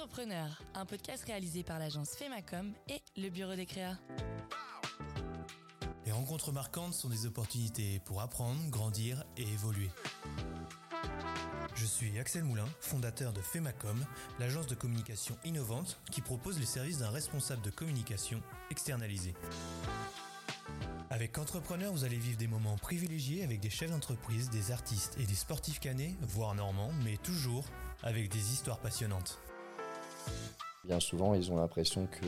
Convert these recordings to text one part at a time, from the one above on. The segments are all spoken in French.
Entrepreneur, un podcast réalisé par l'agence Femacom et le Bureau des Créas. Les rencontres marquantes sont des opportunités pour apprendre, grandir et évoluer. Je suis Axel Moulin, fondateur de Femacom, l'agence de communication innovante qui propose les services d'un responsable de communication externalisé. Avec Entrepreneur, vous allez vivre des moments privilégiés avec des chefs d'entreprise, des artistes et des sportifs canés, voire normands, mais toujours avec des histoires passionnantes. Bien souvent, ils ont l'impression que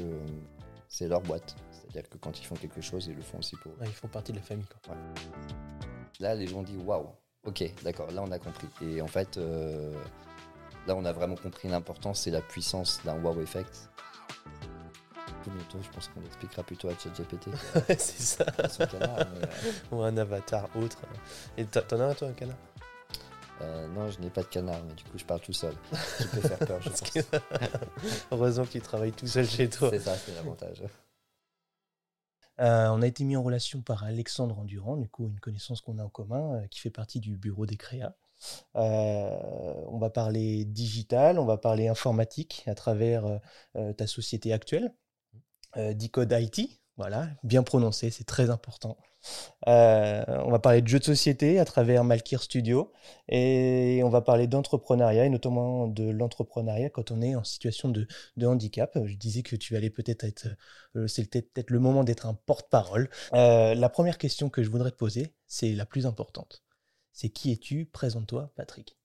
c'est leur boîte. C'est-à-dire que quand ils font quelque chose, ils le font aussi pour. Ouais, ils font partie de la famille. Quoi. Là, les gens disent waouh, ok, d'accord, là on a compris. Et en fait, euh, là on a vraiment compris l'importance et la puissance d'un wow effect. Bientôt, je pense qu'on expliquera plutôt à ChatGPT. c'est ça. son canard, mais, euh, Ou un avatar autre. Et t'en as un toi, un canard? Euh, non, je n'ai pas de canard, mais du coup, je parle tout seul. Ce qui peut faire peur, je pense. que- Heureusement que tu travailles tout seul chez toi. C'est ça, c'est l'avantage. Euh, on a été mis en relation par Alexandre Endurant, du coup une connaissance qu'on a en commun, euh, qui fait partie du bureau des créas. On va parler digital, on va parler informatique à travers ta société actuelle, Decode IT. Voilà, bien prononcé, c'est très important. Euh, on va parler de jeux de société à travers Malkir Studio et on va parler d'entrepreneuriat et notamment de l'entrepreneuriat quand on est en situation de, handicap. Je disais que tu allais peut-être être, euh, c'est peut-être le moment d'être un porte-parole. Euh, la première question que je voudrais te poser, c'est la plus importante. C'est qui es-tu? Présente-toi, Patrick.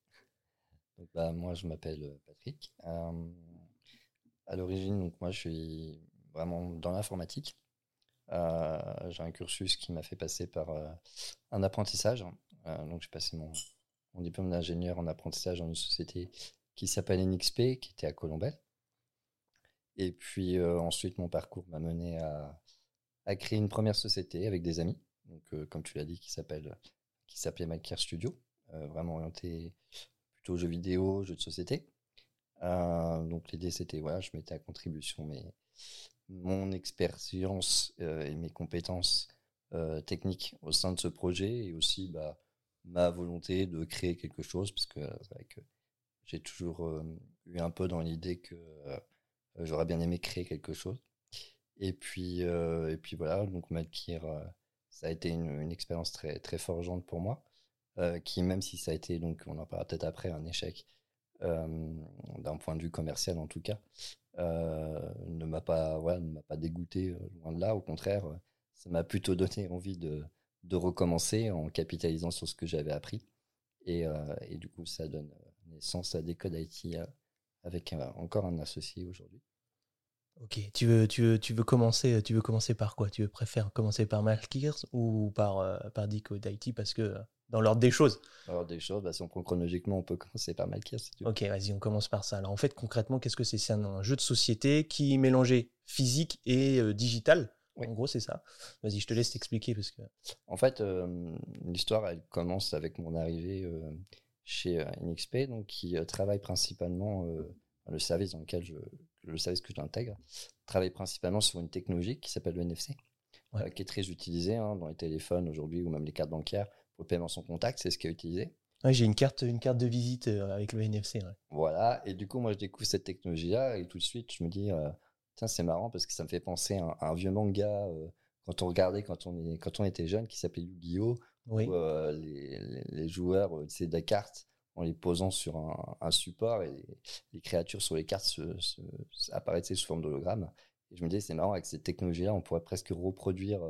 Bah, moi, je m'appelle Patrick. À l'origine, donc moi, je suis vraiment dans l'informatique. Euh, j'ai un cursus qui m'a fait passer par euh, un apprentissage. Euh, donc, j'ai passé mon, mon diplôme d'ingénieur en apprentissage dans une société qui s'appelle NXP, qui était à Colombelle. Et puis ensuite, mon parcours m'a mené à, créer une première société avec des amis. Donc, comme tu l'as dit, qui s'appelle qui s'appelait Malkir Studio, vraiment orienté plutôt jeux vidéo, jeux de société. Donc l'idée c'était voilà, je mettais à contribution mes, mon expérience euh, et mes compétences euh, techniques au sein de ce projet et aussi bah, ma volonté de créer quelque chose parce que c'est vrai que j'ai toujours euh, eu un peu dans l'idée que euh, j'aurais bien aimé créer quelque chose. Et puis euh, et puis voilà donc Malkir euh, ça a été une, expérience très très forgeante pour moi euh, qui même si ça a été donc on en parlera peut-être après un échec euh, d'un point de vue commercial en tout cas, euh, ne m'a pas, voilà, ne m'a pas dégoûté euh, loin de là. Au contraire, euh, ça m'a plutôt donné envie de, de recommencer en capitalisant sur ce que j'avais appris. Et, euh, et du coup, ça donne euh, naissance à Decode IT euh, avec encore un associé aujourd'hui. Ok, tu veux, tu veux, tu veux commencer, tu veux commencer par quoi? Tu veux préférer commencer par Malkirs ou par euh, par Decode IT parce que euh, dans l'ordre des choses. Alors des choses, bah, si on prend chronologiquement, on peut commencer par Malkir si. Ok, vas-y, on commence par ça. Alors en fait, concrètement, qu'est-ce que c'est? C'est un, un jeu de société qui mélangeait physique et euh, digital. Oui. En gros, c'est ça. Vas-y, je te laisse t'expliquer parce que. En fait, euh, l'histoire, elle commence avec mon arrivée euh, chez NXP, donc qui travaille principalement, le service dans lequel je, le service que j'intègre, travaille principalement sur une technologie qui s'appelle le NFC, Ouais. qui est très utilisée hein, dans les téléphones aujourd'hui ou même les cartes bancaires pour le paiement sans contact, c'est ce qui est utilisé. Ouais, j'ai une carte, une carte de visite euh, avec le NFC. ouais. Voilà, et du coup, moi, je découvre cette technologie-là, et tout de suite, je me dis, euh, tiens, c'est marrant parce que ça me fait penser à un, à un vieux manga euh, quand on regardait quand on, est, quand on était jeune, qui s'appelait Yu-Gi-Oh! Oui. où, euh, les, les- les joueurs utilisaient des cartes en les posant sur un, un support et les, les créatures sur les cartes se, se- se- apparaissaient sous forme d'hologramme. Et je me disais, c'est marrant, avec cette technologie-là, on pourrait presque reproduire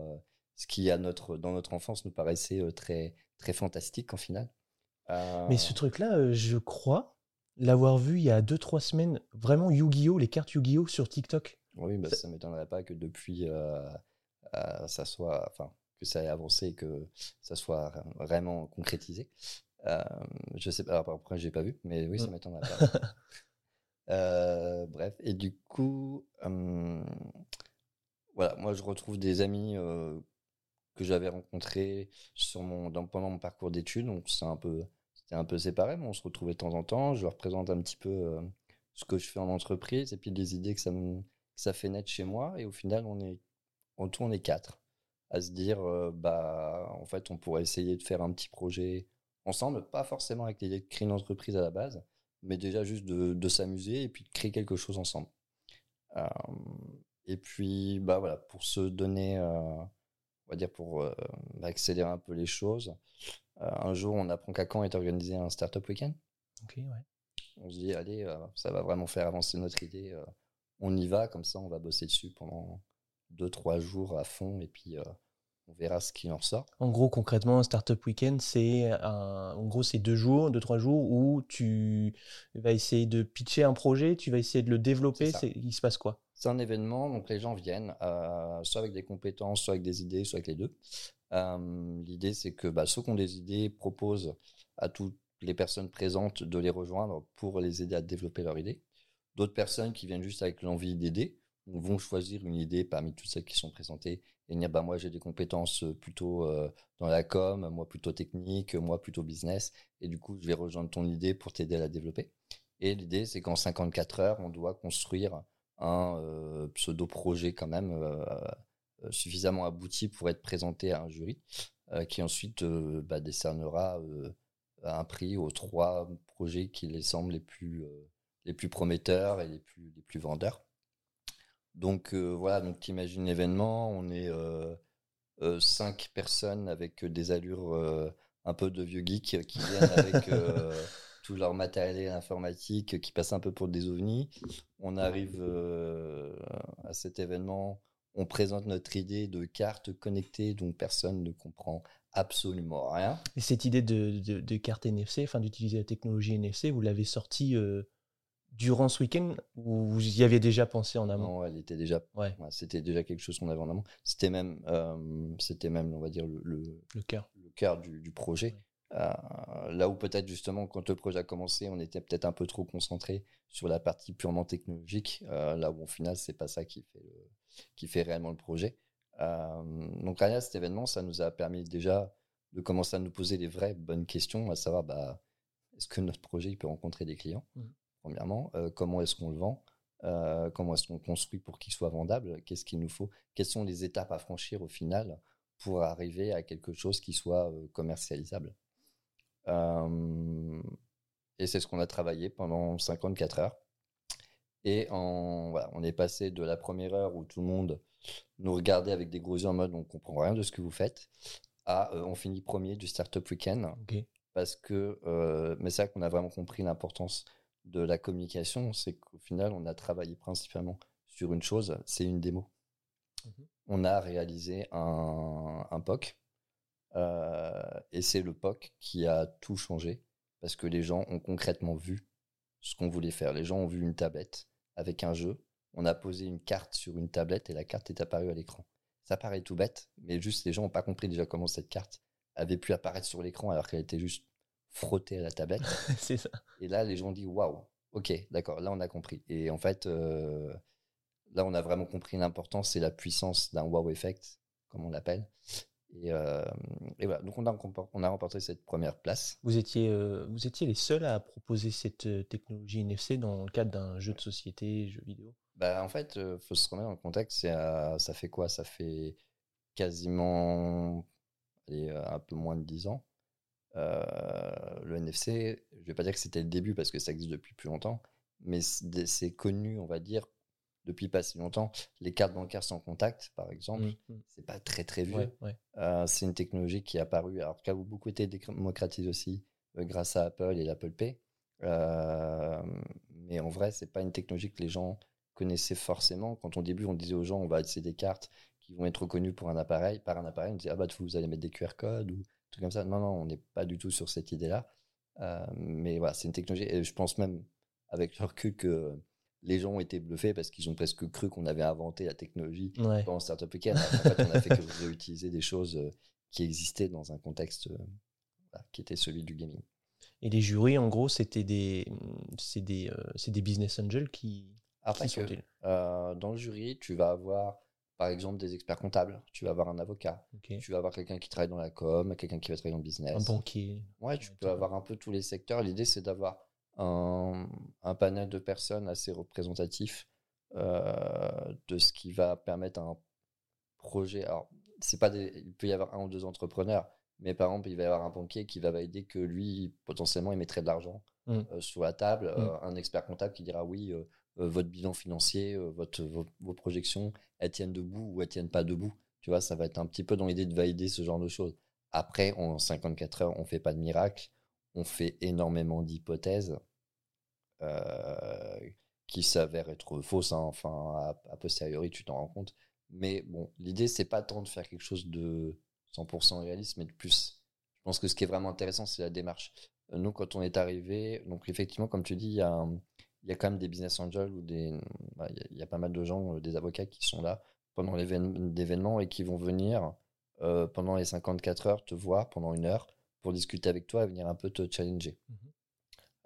ce qui, à notre, dans notre enfance, nous paraissait euh, très, très fantastique en final. Euh, Mais ce truc-là, euh, je crois l'avoir vu il y a 2-3 semaines, vraiment Yu-Gi-Oh! les cartes Yu-Gi-Oh! sur TikTok. Oui, bah, Ça- ça m'étonnerait pas que depuis, euh, euh, ça soit, enfin, que ça ait avancé que ça soit vraiment concrétisé. Je sais pas, après, j'ai pas vu, mais oui, ça Mm. m'étonnerait pas. Bref, et du coup, hum, voilà, moi, je retrouve des amis euh, que j'avais rencontrés sur mon, pendant mon parcours d'études, c'est un peu, c'était un peu séparé, mais on se retrouvait de temps en temps. Je leur présente un petit peu euh, ce que je fais en entreprise et puis les idées que ça me, que ça fait naître chez moi. Et au final, on est, en tout, on est quatre à se dire, euh, bah, en fait, on pourrait essayer de faire un petit projet ensemble, pas forcément avec l'idée de créer une entreprise à la base, mais déjà juste de, s'amuser et puis de créer quelque chose ensemble. et puis, bah voilà, pour se donner, on va dire pour accélérer un peu les choses, un jour, on apprend qu'à Caen est organisé un Startup Weekend. Ok, ouais. On se dit, allez, ça va vraiment faire avancer notre idée. on y va, comme ça, on va bosser dessus pendant deux, trois jours à fond, et puis on verra ce qui en sort. En gros, concrètement, un Startup Weekend, c'est en gros, c'est deux jours, deux, trois jours où tu vas essayer de pitcher un projet, tu vas essayer de le développer. Il se passe quoi? C'est un événement, donc les gens viennent, euh, soit avec des compétences, soit avec des idées, soit avec les deux. Euh, l'idée, c'est que bah, ceux qui ont des idées proposent à toutes les personnes présentes de les rejoindre pour les aider à développer leur idée. D'autres personnes qui viennent juste avec l'envie d'aider vont choisir une idée parmi toutes celles qui sont présentées et dire bah moi j'ai des compétences plutôt euh, dans la com, moi plutôt technique, moi plutôt business et du coup je vais rejoindre ton idée pour t'aider à la développer. Et l'idée c'est qu'en 54 heures on doit construire un euh, pseudo projet quand même suffisamment abouti pour être présenté à un jury qui ensuite bah, décernera un prix aux trois projets qui les semblent les plus les plus prometteurs et les plus les plus vendeurs. Donc euh, voilà, donc t'imagines l'événement, on est euh, euh, cinq personnes avec des allures un peu de vieux geeks qui viennent avec tout leur matériel informatique, qui passent un peu pour des ovnis. On arrive à cet événement, on présente notre idée de carte connectée dont personne ne comprend absolument rien. Et cette idée de, carte NFC, enfin d'utiliser la technologie NFC, vous l'avez sortie durant ce week-end ou vous y aviez déjà pensé en amont? Non, elle était déjà. Ouais. c'était déjà quelque chose qu'on avait en amont. C'était même, euh, c'était même, on va dire le le, cœur, le cœur du, projet. Euh, là où peut-être justement quand le projet a commencé, on était peut-être un peu trop concentré sur la partie purement technologique. Euh, là où au final, c'est pas ça qui fait qui fait réellement le projet. donc à cet événement, ça nous a permis déjà de commencer à nous poser les vraies bonnes questions, à savoir bah, est-ce que notre projet il peut rencontrer des clients mmh premièrement? Euh, comment est-ce qu'on le vend? Euh, Comment est-ce qu'on construit pour qu'il soit vendable? Qu'est-ce qu'il nous faut? Quelles sont les étapes à franchir au final pour arriver à quelque chose qui soit euh, commercialisable? Et c'est ce qu'on a travaillé pendant 54 heures. Et on est passé de la première heure où tout le monde nous regardait avec des gros yeux en mode on comprend rien de ce que vous faites à on finit premier du Startup Weekend. Parce que, mais c'est là qu'on a vraiment compris l'importance de la communication, c'est qu'au final, on a travaillé principalement sur une chose, c'est une démo. Mhm. On a réalisé un, POC, euh, et c'est le POC qui a tout changé, parce que les gens ont concrètement vu ce qu'on voulait faire. Les gens ont vu une tablette avec un jeu, on a posé une carte sur une tablette et la carte est apparue à l'écran. Ça paraît tout bête, mais juste les gens n'ont pas compris déjà comment cette carte avait pu apparaître sur l'écran alors qu'elle était juste frotter à la tablette. c'est ça. Et là, les gens disent waouh, ok, d'accord, là on a compris. Et en fait, euh, là on a vraiment compris l'importance et la puissance d'un wow effect, comme on l'appelle. Et, euh, et, voilà, donc on a, on a remporté cette première place. Vous étiez, euh, vous étiez les seuls à proposer cette technologie NFC dans le cadre d'un jeu de société, jeu vidéo? Bah, En fait, il faut se remettre dans le contexte, ça fait quoi? Ça fait quasiment allez, un peu moins de 10 ans euh, le NFC, je vais pas dire que c'était le début parce que ça existe depuis plus longtemps, mais c'est connu, on va dire, depuis pas si longtemps. Les cartes bancaires sans contact, par exemple, mmh, c'est pas très très vieux. Euh, c'est une technologie qui est apparue, alors qui a beaucoup été démocratisée aussi euh, grâce à Apple et l'Apple Pay. mais en vrai, c'est pas une technologie que les gens connaissaient forcément. Quand au début, on disait aux gens, on va utiliser des cartes qui vont être reconnues pour un appareil, par un appareil, on disait, ah bah vous allez mettre des QR codes ou comme ça. Non, non, on n'est pas du tout sur cette idée-là. Euh, mais voilà, c'est une technologie. Et je pense même, avec le recul, que les gens ont été bluffés parce qu'ils ont presque cru qu'on avait inventé la technologie ouais. dans Startup Weekend. En fait, on a fait que réutiliser des choses euh, qui existaient dans un contexte euh, qui était celui du gaming. Et les jurys, en gros, c'était des, c'est des, des business angels qui. Après, qui dans le jury, tu vas avoir par exemple des experts comptables, tu vas avoir un avocat, tu vas avoir quelqu'un qui travaille dans la com, quelqu'un qui va travailler dans le business. Un banquier. Ouais, tu peux avoir un peu tous les secteurs. L'idée, c'est d'avoir un, panel de personnes assez représentatif euh, de ce qui va permettre un projet. Alors, c'est pas il peut y avoir un ou deux entrepreneurs, mais par exemple, il va y avoir un banquier qui va valider que lui, potentiellement, il mettrait de l'argent mm. sur la table, mm. un expert comptable qui dira oui, votre bilan financier, votre, vos, projections, elles tiennent debout ou elles tiennent pas debout. Tu vois, ça va être un petit peu dans l'idée de valider ce genre de choses. Après, en 54 heures, on fait pas de miracle, on fait énormément d'hypothèses qui s'avèrent être fausses. Hein. Enfin, a, posteriori, tu t'en rends compte. Mais bon, l'idée, c'est pas tant de faire quelque chose de 100% réaliste, mais de plus. Je pense que ce qui est vraiment intéressant, c'est la démarche. Nous, quand on est arrivé, donc effectivement, comme tu dis, il y a, y a quand même des business angels ou des, bah, il y, a pas mal de gens, euh, des avocats qui sont là pendant l'événement et qui vont venir euh, pendant les 54 heures te voir pendant une heure pour discuter avec toi et venir un peu te challenger. Mmh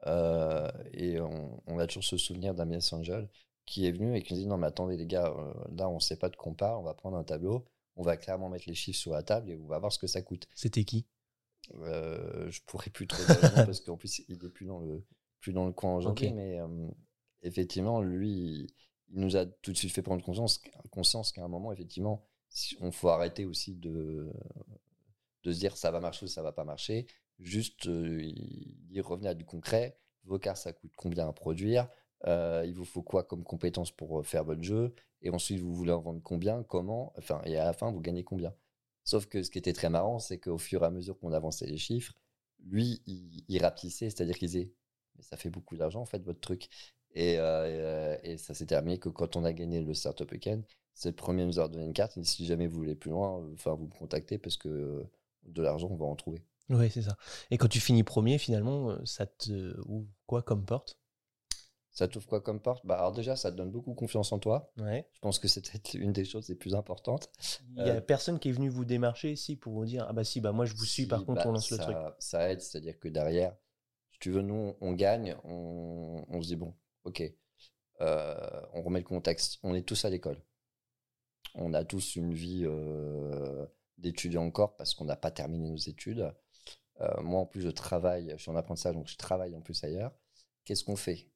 euh, et on, a toujours ce souvenir d'un angel qui est venu et qui nous dit non mais attendez les gars, là on sait pas de quoi on parle, on va prendre un tableau, on va clairement mettre les chiffres sur la table et on va voir ce que ça coûte. C'était qui? Euh, Je pourrais plus trop dire parce qu'en plus il est plus dans le plus dans le coin aujourd'hui, mais euh, effectivement, lui, il nous a tout de suite fait prendre conscience, conscience qu'à un moment, effectivement, on faut arrêter aussi de, de se dire ça va marcher ou ça va pas marcher. Juste, euh, il revenait à du concret. Vos cartes, ça coûte combien à produire? Euh, Il vous faut quoi comme compétences pour faire votre jeu? Et ensuite, vous voulez en vendre combien? Comment? Et à la fin, vous gagnez combien? Sauf que ce qui était très marrant, c'est qu'au fur et à mesure qu'on avançait les chiffres, lui, il, il rapetissait, c'est-à-dire qu'il disait mais ça fait beaucoup d'argent en fait votre truc. Et, euh, et ça s'est terminé que quand on a gagné le Startup Weekend, c'est le premier nous a donné une carte. Et si jamais vous voulez plus loin, enfin vous me contactez parce que de l'argent on va en trouver. Oui, c'est ça. Et quand tu finis premier, finalement, euh, ça te ouvre quoi comme porte? Ça t'ouvre quoi comme porte? Bah Alors déjà, ça te donne beaucoup confiance en toi. Ouais. Je pense que c'est peut-être une des choses les plus importantes. Il n'y a euh, personne qui est venu vous démarcher ici pour vous dire, ah bah si, bah moi je vous suis, par contre bah, on lance le truc. Ça aide, c'est-à-dire que derrière, tu veux, nous, on gagne, on, se dit, bon, ok, euh, on remet le contexte. On est tous à l'école. On a tous une vie euh, d'étudiant encore parce qu'on n'a pas terminé nos études. Euh, moi, en plus, je travaille, je suis en apprentissage, donc je travaille en plus ailleurs. Qu'est-ce qu'on fait?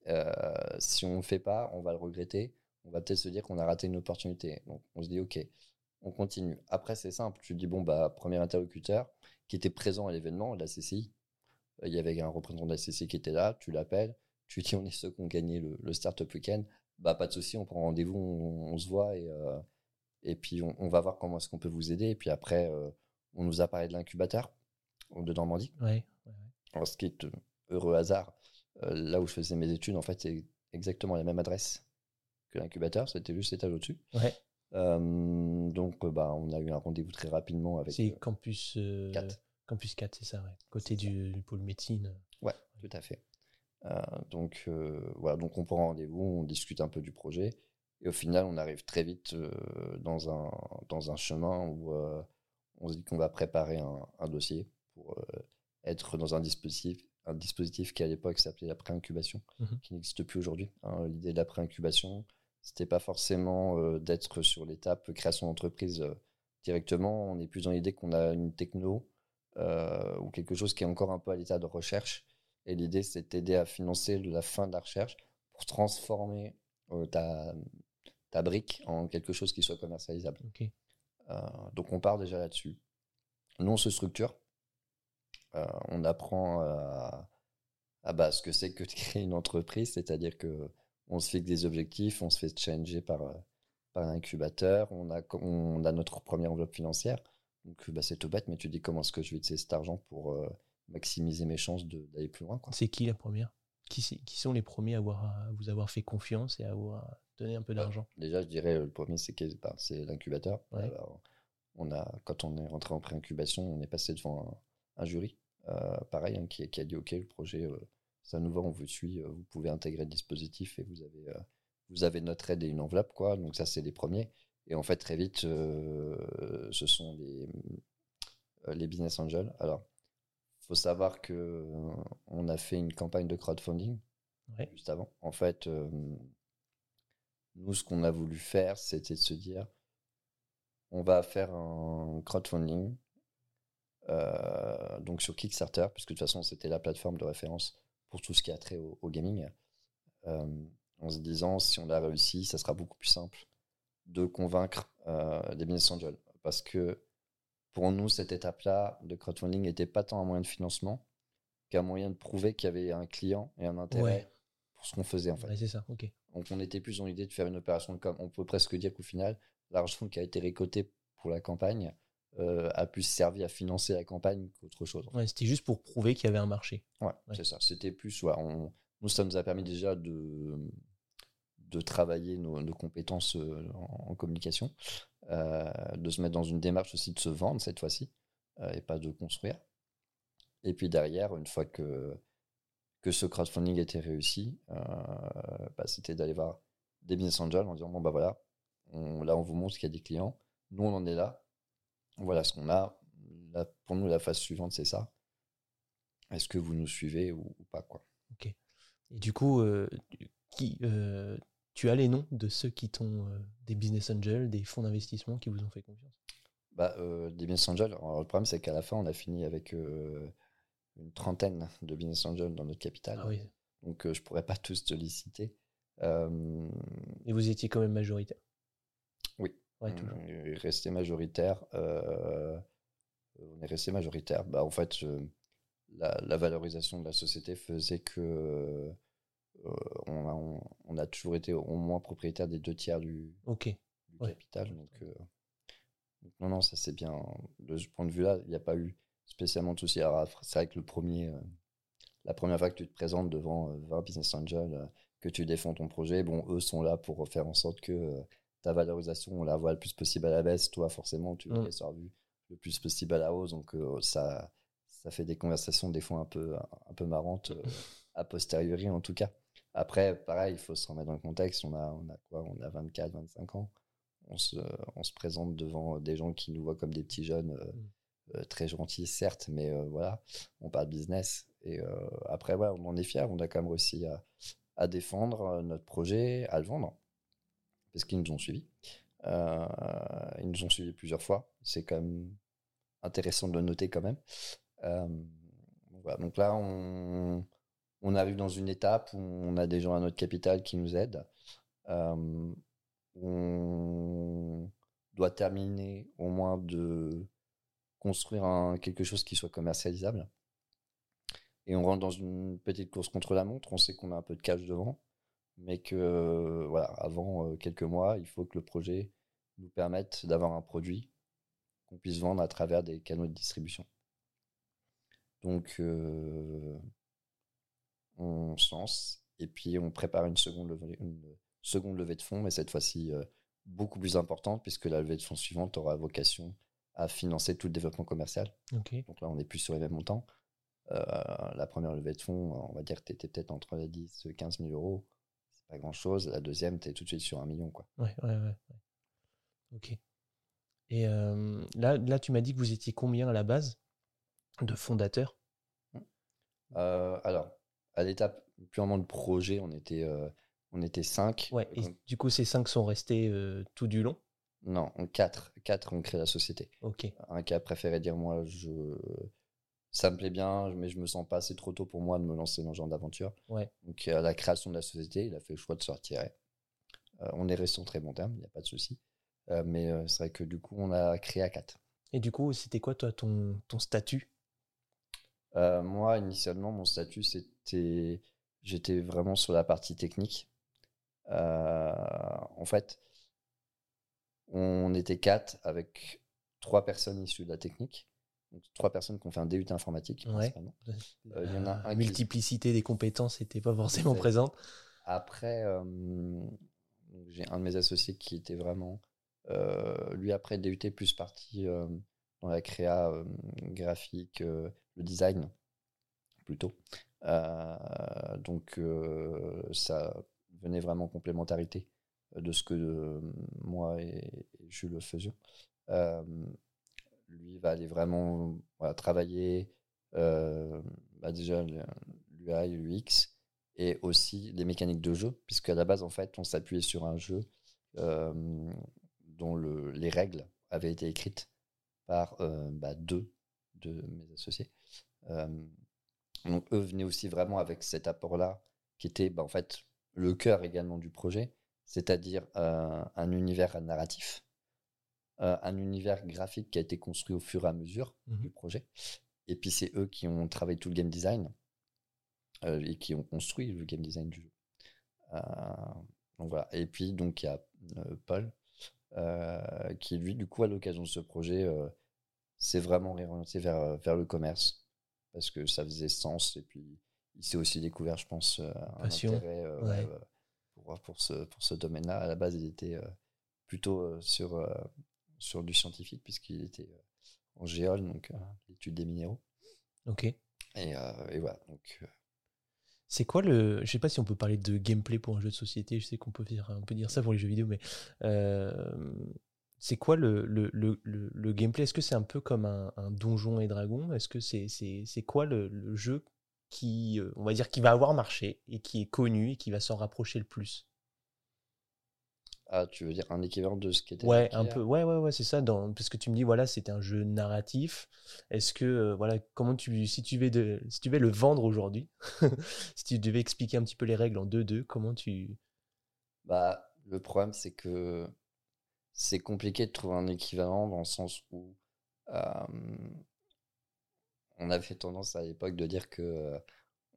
Si on ne fait pas, on va le regretter. On va peut-être se dire qu'on a raté une opportunité. Donc, on se dit, OK, on continue. Après, c'est simple. Tu dis, bon, bah, premier interlocuteur qui était présent à l'événement, la CCI, il y avait un représentant de la CC qui était là, tu l'appelles, tu dis on est ceux qui ont gagné le, Startup Weekend, bah pas de souci, on prend rendez-vous, on, se voit et, euh, et puis on, va voir comment est-ce qu'on peut vous aider. Et puis après, euh, on nous a parlé de l'incubateur de Normandie. Ouais, Alors, ce qui est euh, heureux hasard, là où je faisais mes études, en fait, c'est exactement la même adresse que l'incubateur, c'était juste l'étage au-dessus. Ouais. donc, bah, on a eu un rendez-vous très rapidement avec. C'est campus 4. Campus 4, c'est ça, ouais. Côté du, pôle médecine. Ouais, tout à fait. Euh, donc, euh, voilà, donc on prend rendez-vous, on discute un peu du projet. Et au final, on arrive très vite euh, dans, un, dans un chemin où on se dit qu'on va préparer un, dossier pour être dans un dispositif, un dispositif qui à l'époque s'appelait la pré-incubation, mhm. qui n'existe plus aujourd'hui. Hein. L'idée de la pré-incubation, c'était pas forcément d'être sur l'étape création d'entreprise directement. On est plus dans l'idée qu'on a une techno euh, ou quelque chose qui est encore un peu à l'état de recherche. Et l'idée, c'est d'aider à financer la fin de la recherche pour transformer euh, ta, ta brique en quelque chose qui soit commercialisable. Euh, donc on part déjà là-dessus. Nous, on se structure. On apprend à, à bah, ce que c'est que de créer une entreprise, c'est-à-dire que on se fixe des objectifs, on se fait changer par, par un incubateur, on a, on a notre première enveloppe financière. Donc bah, c'est tout bête, mais tu dis comment est-ce que je vais utiliser cet argent pour euh, maximiser mes chances d'aller plus loin. C'est qui la première? Qui, qui, sont les premiers à, avoir, à, vous avoir fait confiance et à vous donner un peu bah, d'argent? Déjà, je dirais le premier, c'est bah, l'incubateur. on a, quand on est rentré en pré-incubation, on est passé devant un, jury, euh, pareil, hein, qui, qui, a dit OK, le projet, euh, ça nous va, on vous suit, vous pouvez intégrer le dispositif et vous avez, vous avez notre aide et une enveloppe. quoi. Donc ça, c'est les premiers. Et en fait, très vite, euh, ce sont les, euh, les business angels. Alors, il faut savoir que euh, on a fait une campagne de crowdfunding juste avant. En fait, nous, ce qu'on a voulu faire, c'était de se dire, on va faire un crowdfunding donc sur Kickstarter, puisque de toute façon, c'était la plateforme de référence pour tout ce qui a trait au, au gaming. en se disant, si on l'a réussi, ça sera beaucoup plus simple de convaincre euh, des business angels. Parce que pour nous, cette étape-là de crowdfunding n'était pas tant un moyen de financement qu'un moyen de prouver qu'il y avait un client et un intérêt Ouais. pour ce qu'on faisait en fait. Ouais, c'est ça, ok. Donc on était plus dans l'idée de faire une opération de com. On peut presque dire qu'au final, l'argent qui a été récolté pour la campagne euh, a plus servi à financer la campagne qu'autre chose. Ouais, c'était juste pour prouver qu'il y avait un marché. Ouais, Ouais. c'est ça. C'était plus, ouais, on- nous, ça nous a permis déjà de, de travailler nos, nos compétences euh, en, en communication, euh, de se mettre dans une démarche aussi de se vendre cette fois-ci, euh, et pas de construire. Et puis derrière, une fois que, que ce crowdfunding était réussi, bah, c'était d'aller voir des business angels en disant, bon, bah voilà, on- là, on vous montre qu'il y a des clients, nous, on en est là, voilà ce qu'on a. Là, pour nous, la phase suivante, c'est ça. Est-ce que vous nous suivez ou, ou pas quoi? Et du coup, euh, tu- qui, euh, tu as les noms de ceux qui t'ont. euh, des business angels, des fonds d'investissement qui vous ont fait confiance? Bah, Des business angels, alors, le problème c'est qu'à la fin, on a fini avec une trentaine de business angels dans notre capital. Ah oui. Donc, je pourrais pas tous te les citer. Et vous étiez quand même majoritaire. Ouais, on resté majoritaire. euh, on est resté majoritaire. Bah, en fait, euh, la, la valorisation de la société faisait que euh, on, a, on, on a toujours été au moins propriétaire des deux tiers du, Ok. du Ouais. capital. Donc, euh, non, non, ça c'est bien. De ce point de vue-là, il n'y a pas eu spécialement de après, c'est vrai que le premier, euh, la première fois que tu te présentes devant euh, 20 business angels, que tu défends ton projet, bon, eux sont là pour faire en sorte que ta valorisation, on la voit le plus possible à la baisse. Toi, forcément, tu Mm. qu'elle soit revue le plus possible à la hausse. Donc, euh, ça, ça fait des conversations des fois un peu, un peu marrantes, euh, a posteriori en tout cas. Après, pareil, il faut se remettre dans le contexte. On a, on a quoi? On a 24, 25 ans. On se, on se présente devant des gens qui nous voient comme des petits jeunes euh, Mm. euh, très gentils, certes, mais voilà, on parle business. Et après, ouais, on en est fiers. On a quand même réussi à, à défendre notre projet, à le vendre, parce qu'ils nous ont suivis. Euh, ils nous ont suivis plusieurs fois. C'est quand même intéressant de le noter quand même. Euh, voilà. Donc là, on, arrive dans une étape où on a des gens à notre capital qui nous aident. Euh, on doit terminer au moins de construire quelque chose qui soit commercialisable. Et on rentre dans une petite course contre la montre. On sait qu'on a un peu de cash devant, mais que euh, voilà, avant euh, quelques mois, il faut que le projet nous permette d'avoir un produit qu'on puisse vendre à travers des canaux de distribution. Donc, euh, on se lance et puis on prépare une seconde levée, une seconde levée de fonds, mais cette fois-ci euh, beaucoup plus importante, puisque la levée de fonds suivante aura vocation à financer tout le développement commercial. Donc là, on n'est plus sur les mêmes montants. Euh, la première levée de fonds, on va dire que tu étais peut-être entre les 10 et 15 000 euros. Pas grand-chose. La deuxième, tu es tout de suite sur un million. Quoi. Ouais, ouais, ouais. Ok. Et euh, là, là, tu m'as dit que vous étiez combien à la base de fondateurs? Euh, alors, à l'étape purement de projet, on était, euh, on était 5. Ouais. Et du coup, ces cinq sont restés tout du long? Non, 4. 4 ont créé la société. Ok. Un qui a préféré dire moi, je... ça me plaît bien, mais je me sens pas assez trop tôt pour moi de me lancer dans ce genre d'aventure. Ouais. Donc, à la création de la société, il a fait le choix de se retirer. Euh, on est resté en très bon terme, il n'y a pas de souci. Euh, mais euh, c'est vrai que du coup, on a créé à 4. Et du coup, c'était quoi, toi, ton, ton statut? Euh, moi, initialement, mon statut, c'était. J'étais vraiment sur la partie technique. Euh, en fait, on était quatre avec trois personnes issues de la technique. Donc, trois personnes qui ont fait un DUT informatique, Ouais. Euh, il y en a La un qui- multiplicité des compétences n'était pas forcément présente. Après, euh, j'ai un de mes associés qui était vraiment, euh, lui après DUT plus parti euh, dans la créa euh, graphique, euh, le design plutôt. Euh, donc euh, ça venait vraiment en complémentarité de ce que euh, moi et, et Jules faisions. Lui va aller vraiment travailler euh, bah déjà l'UI, l'UX et aussi les mécaniques de jeu, puisque à la base, en fait, on s'appuyait sur un jeu euh, dont le, les règles avaient été écrites par euh, bah, deux de mes associés. Euh, donc, eux venaient aussi vraiment avec cet apport-là, qui était bah, en fait le cœur également du projet, c'est-à-dire un univers narratif, euh, un univers graphique qui a été construit au fur et à mesure Mhm. du projet. Et puis, c'est eux qui ont travaillé tout le game design et qui ont construit le game design du jeu. donc voilà. Et puis, donc, il y a Paul, qui lui, du coup, à l'occasion de ce projet, s'est vraiment réorienté vers, vers le commerce, parce que ça faisait sens, et puis il s'est aussi découvert, je pense, un intérêt pour, pour, ce, pour ce domaine-là. À la base, il était plutôt sur, sur du scientifique, puisqu'il était en géol, donc l'étude des minéraux. Ok. Et, et voilà, donc c'est quoi le. Je sais pas si on peut parler de gameplay pour un jeu de société, je sais qu'on peut dire, on peut dire ça pour les jeux vidéo, mais c'est quoi le, le, le, le gameplay? Est-ce que c'est un peu comme un, donjon et dragon? Est-ce que c'est c'est quoi le, jeu qui, on va dire, qui va avoir marché et qui est connu et qui va s'en rapprocher le plus? Ah, tu veux dire un équivalent de ce qui était Ouais, un peu. Ouais, ouais, ouais, c'est ça. Dans... Parce que tu me dis, voilà, c'était un jeu narratif. Est-ce que, euh, voilà, comment tu, si tu veux de, si tu le vendre aujourd'hui, si tu devais expliquer un petit peu les règles en 2-2, comment tu. Bah, le problème, c'est que c'est compliqué de trouver un équivalent dans le sens où on avait tendance à l'époque de dire que euh,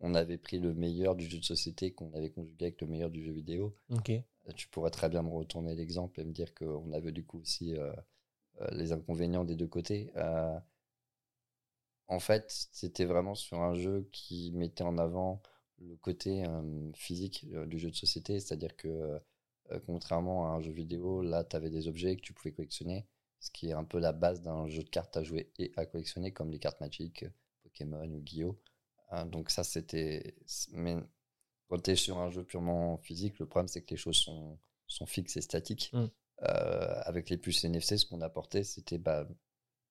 on avait pris le meilleur du jeu de société qu'on avait conjugué avec le meilleur du jeu vidéo. Ok tu pourrais très bien me retourner l'exemple et me dire qu'on avait du coup aussi euh, euh, les inconvénients des deux côtés. Euh, en fait, c'était vraiment sur un jeu qui mettait en avant le côté physique du jeu de société, c'est-à-dire que contrairement à un jeu vidéo, là, tu avais des objets que tu pouvais collectionner, ce qui est un peu la base d'un jeu de cartes à jouer et à collectionner, comme les cartes Magic, Pokémon ou Guillaume. donc ça, c'était... Quand tu es sur un jeu purement physique, le problème c'est que les choses sont, sont fixes et statiques. Mm. Euh, avec les puces NFC, ce qu'on apportait, c'était bah,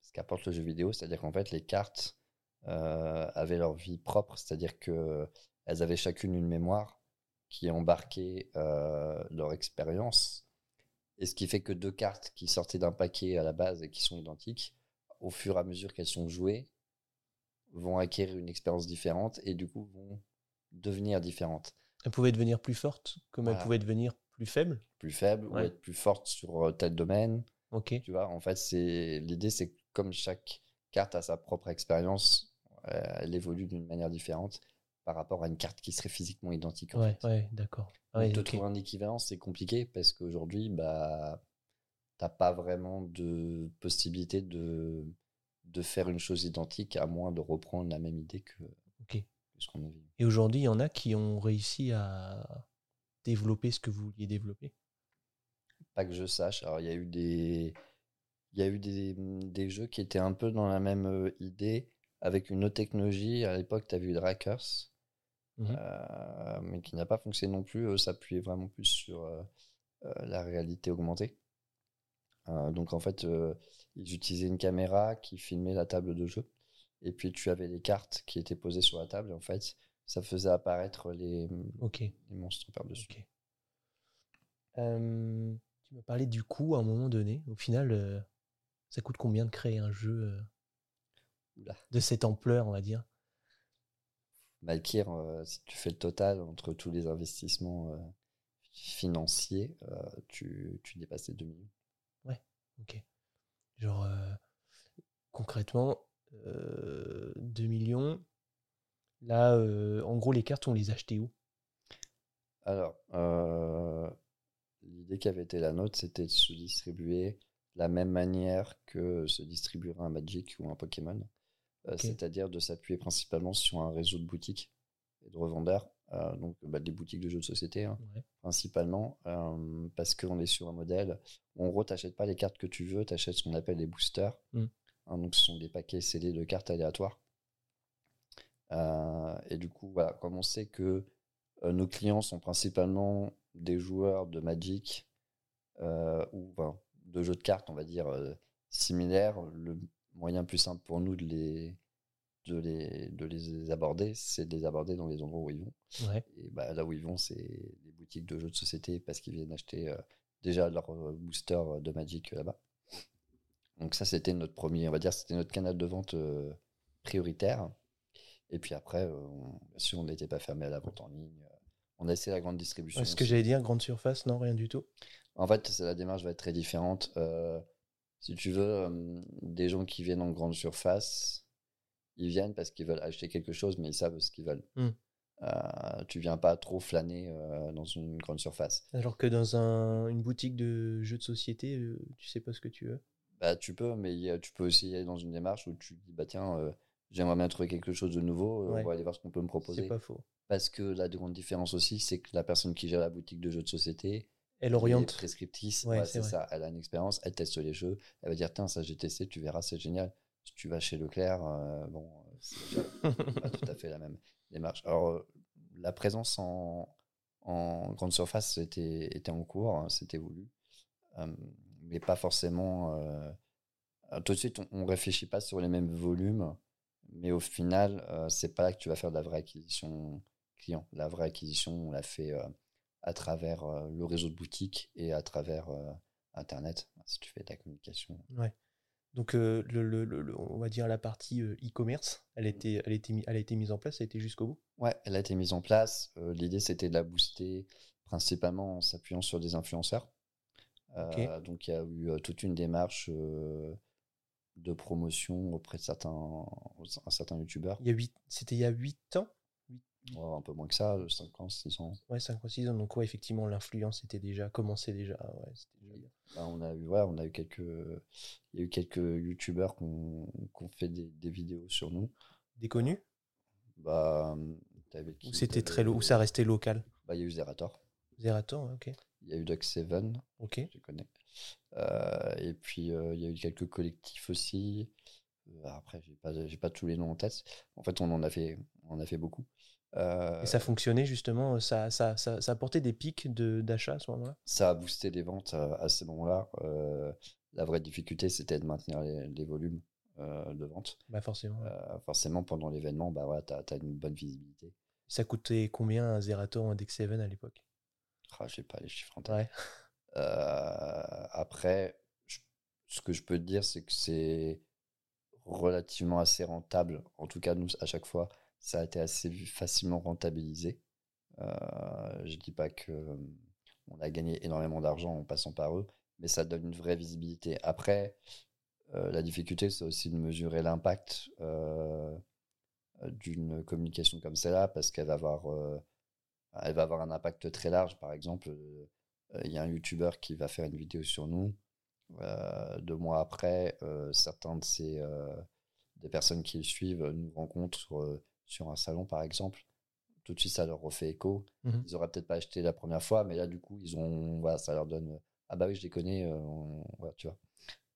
ce qu'apporte le jeu vidéo, c'est-à-dire qu'en fait les cartes euh, avaient leur vie propre, c'est-à-dire que elles avaient chacune une mémoire qui embarquait euh, leur expérience. Et ce qui fait que deux cartes qui sortaient d'un paquet à la base et qui sont identiques, au fur et à mesure qu'elles sont jouées, vont acquérir une expérience différente et du coup vont devenir différentes. Elle pouvait devenir plus forte, comme elle pouvait devenir plus faible Plus faible, ou être plus forte sur euh, tel domaine. Ok. Tu vois, en fait, c'est l'idée, c'est que comme chaque carte a sa propre expérience, euh, elle évolue d'une manière différente par rapport à une carte qui serait physiquement identique. En ouais, ouais d'accord. Ouais, de trouver un équivalent, c'est compliqué parce qu'aujourd'hui, bah, t'as pas vraiment de possibilité de, de faire une chose identique à moins de reprendre la même idée que, et aujourd'hui, il y en a qui ont réussi à développer ce que vous vouliez développer? Pas que je sache. Alors, il y a eu des, il y a eu des, des jeux qui étaient un peu dans la même euh, idée, avec une autre technologie. À l'époque, tu as vu Drakers, mmh euh, mais qui n'a pas fonctionné non plus. Eux s'appuyaient vraiment plus sur euh, la réalité augmentée. donc, en fait, ils utilisaient une caméra qui filmait la table de jeu. Et puis tu avais les cartes qui étaient posées sur la table. Et en fait, ça faisait apparaître les, les monstres par-dessus. Euh, tu m'as parlé du coût à un moment donné. Au final, euh, ça coûte combien de créer un jeu euh, de cette ampleur, on va dire? Malkir, si tu fais le total entre tous les investissements financiers, tu, tu dépasses les 2 millions. Ouais, ok. Genre, concrètement, 2 millions. Là, en gros, les cartes, on les achetait où? Alors, l'idée qui avait été la nôtre, c'était de se distribuer de la même manière que se distribuerait un Magic ou un Pokémon. C'est-à-dire de s'appuyer principalement sur un réseau de boutiques et de revendeurs. donc bah, des boutiques de jeux de société hein, principalement parce qu'on est sur un modèle où en gros tu n'achètes pas les cartes que tu veux, tu achètes ce qu'on appelle les boosters. Mmh. Hein, donc, ce sont des paquets scellés de cartes aléatoires. Euh, et du coup, voilà, comme on sait que euh, nos clients sont principalement des joueurs de Magic euh, ou de jeux de cartes, on va dire, similaires, le moyen plus simple pour nous de les, de les, de les aborder, c'est de les aborder dans les endroits où ils vont. Et bah, là où ils vont, c'est les boutiques de jeux de société parce qu'ils viennent acheter déjà leur booster de Magic là-bas. Donc ça, c'était notre premier, on va dire, c'était notre canal de vente euh, prioritaire. Et puis après, euh, sûr, on n'était pas fermé à la vente en ligne. On a essayé la grande distribution. Est-ce que j'allais dire grande surface? Non, rien du tout. En fait, la démarche va être très différente. Euh, si tu veux, des gens qui viennent en grande surface, ils viennent parce qu'ils veulent acheter quelque chose, mais ils savent ce qu'ils veulent. Hmm. Euh, tu viens pas trop flâner euh, dans une grande surface. Alors que dans un, une boutique de jeux de société, euh, tu sais pas ce que tu veux. Bah, tu peux, mais a- tu peux aussi aller dans une démarche où tu dis, bah tiens, euh, j'aimerais bien trouver quelque chose de nouveau, euh, Ouais. on va aller voir ce qu'on peut me C'est proposer. pas faux. Parce que la grande différence aussi, c'est que la personne qui gère la boutique de jeux de société, Elle oriente. prescriptrice, Ouais, ouais, c'est c'est ça. Elle a une expérience, elle teste les jeux, elle va dire, tiens, ça j'ai testé, tu verras, c'est génial. Si tu vas chez Leclerc, euh, bon, c'est pas tout à fait la même démarche. Alors, la présence en, en grande surface était, était en cours, hein, c'était voulu, euh, mais pas forcément. euh, euh, tout de suite, on, on réfléchit pas sur les mêmes volumes, mais au final, euh, c'est pas là que tu vas faire de la vraie acquisition client. La vraie acquisition, on l'a fait euh, à travers le réseau de boutiques et à travers Internet, si tu fais la communication. Ouais. Donc, le, le- le- on va dire la partie e-commerce, elle, a été- elle, mis- elle a été mise en place, elle a été jusqu'au bout? Ouais, elle a été mise en place. L'idée, c'était de la booster principalement en s'appuyant sur des influenceurs. Ok. Euh, donc, il y a eu euh, toute une démarche euh, de promotion auprès de certains, un certain youtubeurs. C'était il y a 8 ans? Ouais, un peu moins que ça, 5 ans, 6 ans. Ouais, 5 ou 6 ans. Donc, ouais, effectivement, l'influence était déjà, commençait déjà. Ouais, c'était déjà. Bah, on a eu, ouais, on a eu quelques, il y a eu quelques youtubeurs qui ont qui ont fait des, des vidéos sur nous. Déconnu Bah, t'avais Ou qui c'était T'avais- très low, ou ça restait local? Bah, il y a eu Zerator, Zerator, ok. Il y a eu Duck Seven, Ok. tu connais. Euh, et puis euh, il y a eu quelques collectifs aussi. Euh, après, j'ai pas, j'ai pas tous les noms en tête. En fait, on en a fait, on en a fait beaucoup. Et ça fonctionnait justement, ça, ça, ça, ça apportait des pics de- d'achat à ce moment-là? Ça a boosté les ventes euh, à ce moment-là. La vraie difficulté, c'était de maintenir les, les volumes de vente. Bah forcément. ouais. Euh, forcément, pendant l'événement, bah ouais, tu as, une bonne visibilité. Ça coûtait combien un Zerator ou un Dex 7 à l'époque? Ah, j'ai pas les chiffres en tête. Ouais. Euh, après, je- ce que je peux te dire, c'est que c'est relativement assez rentable. En tout cas, nous, à chaque fois, ça a été assez facilement rentabilisé. Euh, je dis pas que euh, on a gagné énormément d'argent en passant par eux, mais ça donne une vraie visibilité. Après, euh, la difficulté, c'est aussi de mesurer l'impact d'une communication comme celle-là, parce qu'elle va avoir, elle va avoir un impact très large. Par exemple, euh, il y a un YouTuber qui va faire une vidéo sur nous. Euh, deux mois après, euh, certains de ces des personnes qui le suivent nous rencontrent sur un salon, par exemple. Tout de suite, ça leur refait écho. Mhm. Ils auraient peut-être pas acheté la première fois, mais là, du coup, ils ont, voilà, ça leur donne. Ah bah oui, je les connais. euh, on- voilà, tu vois.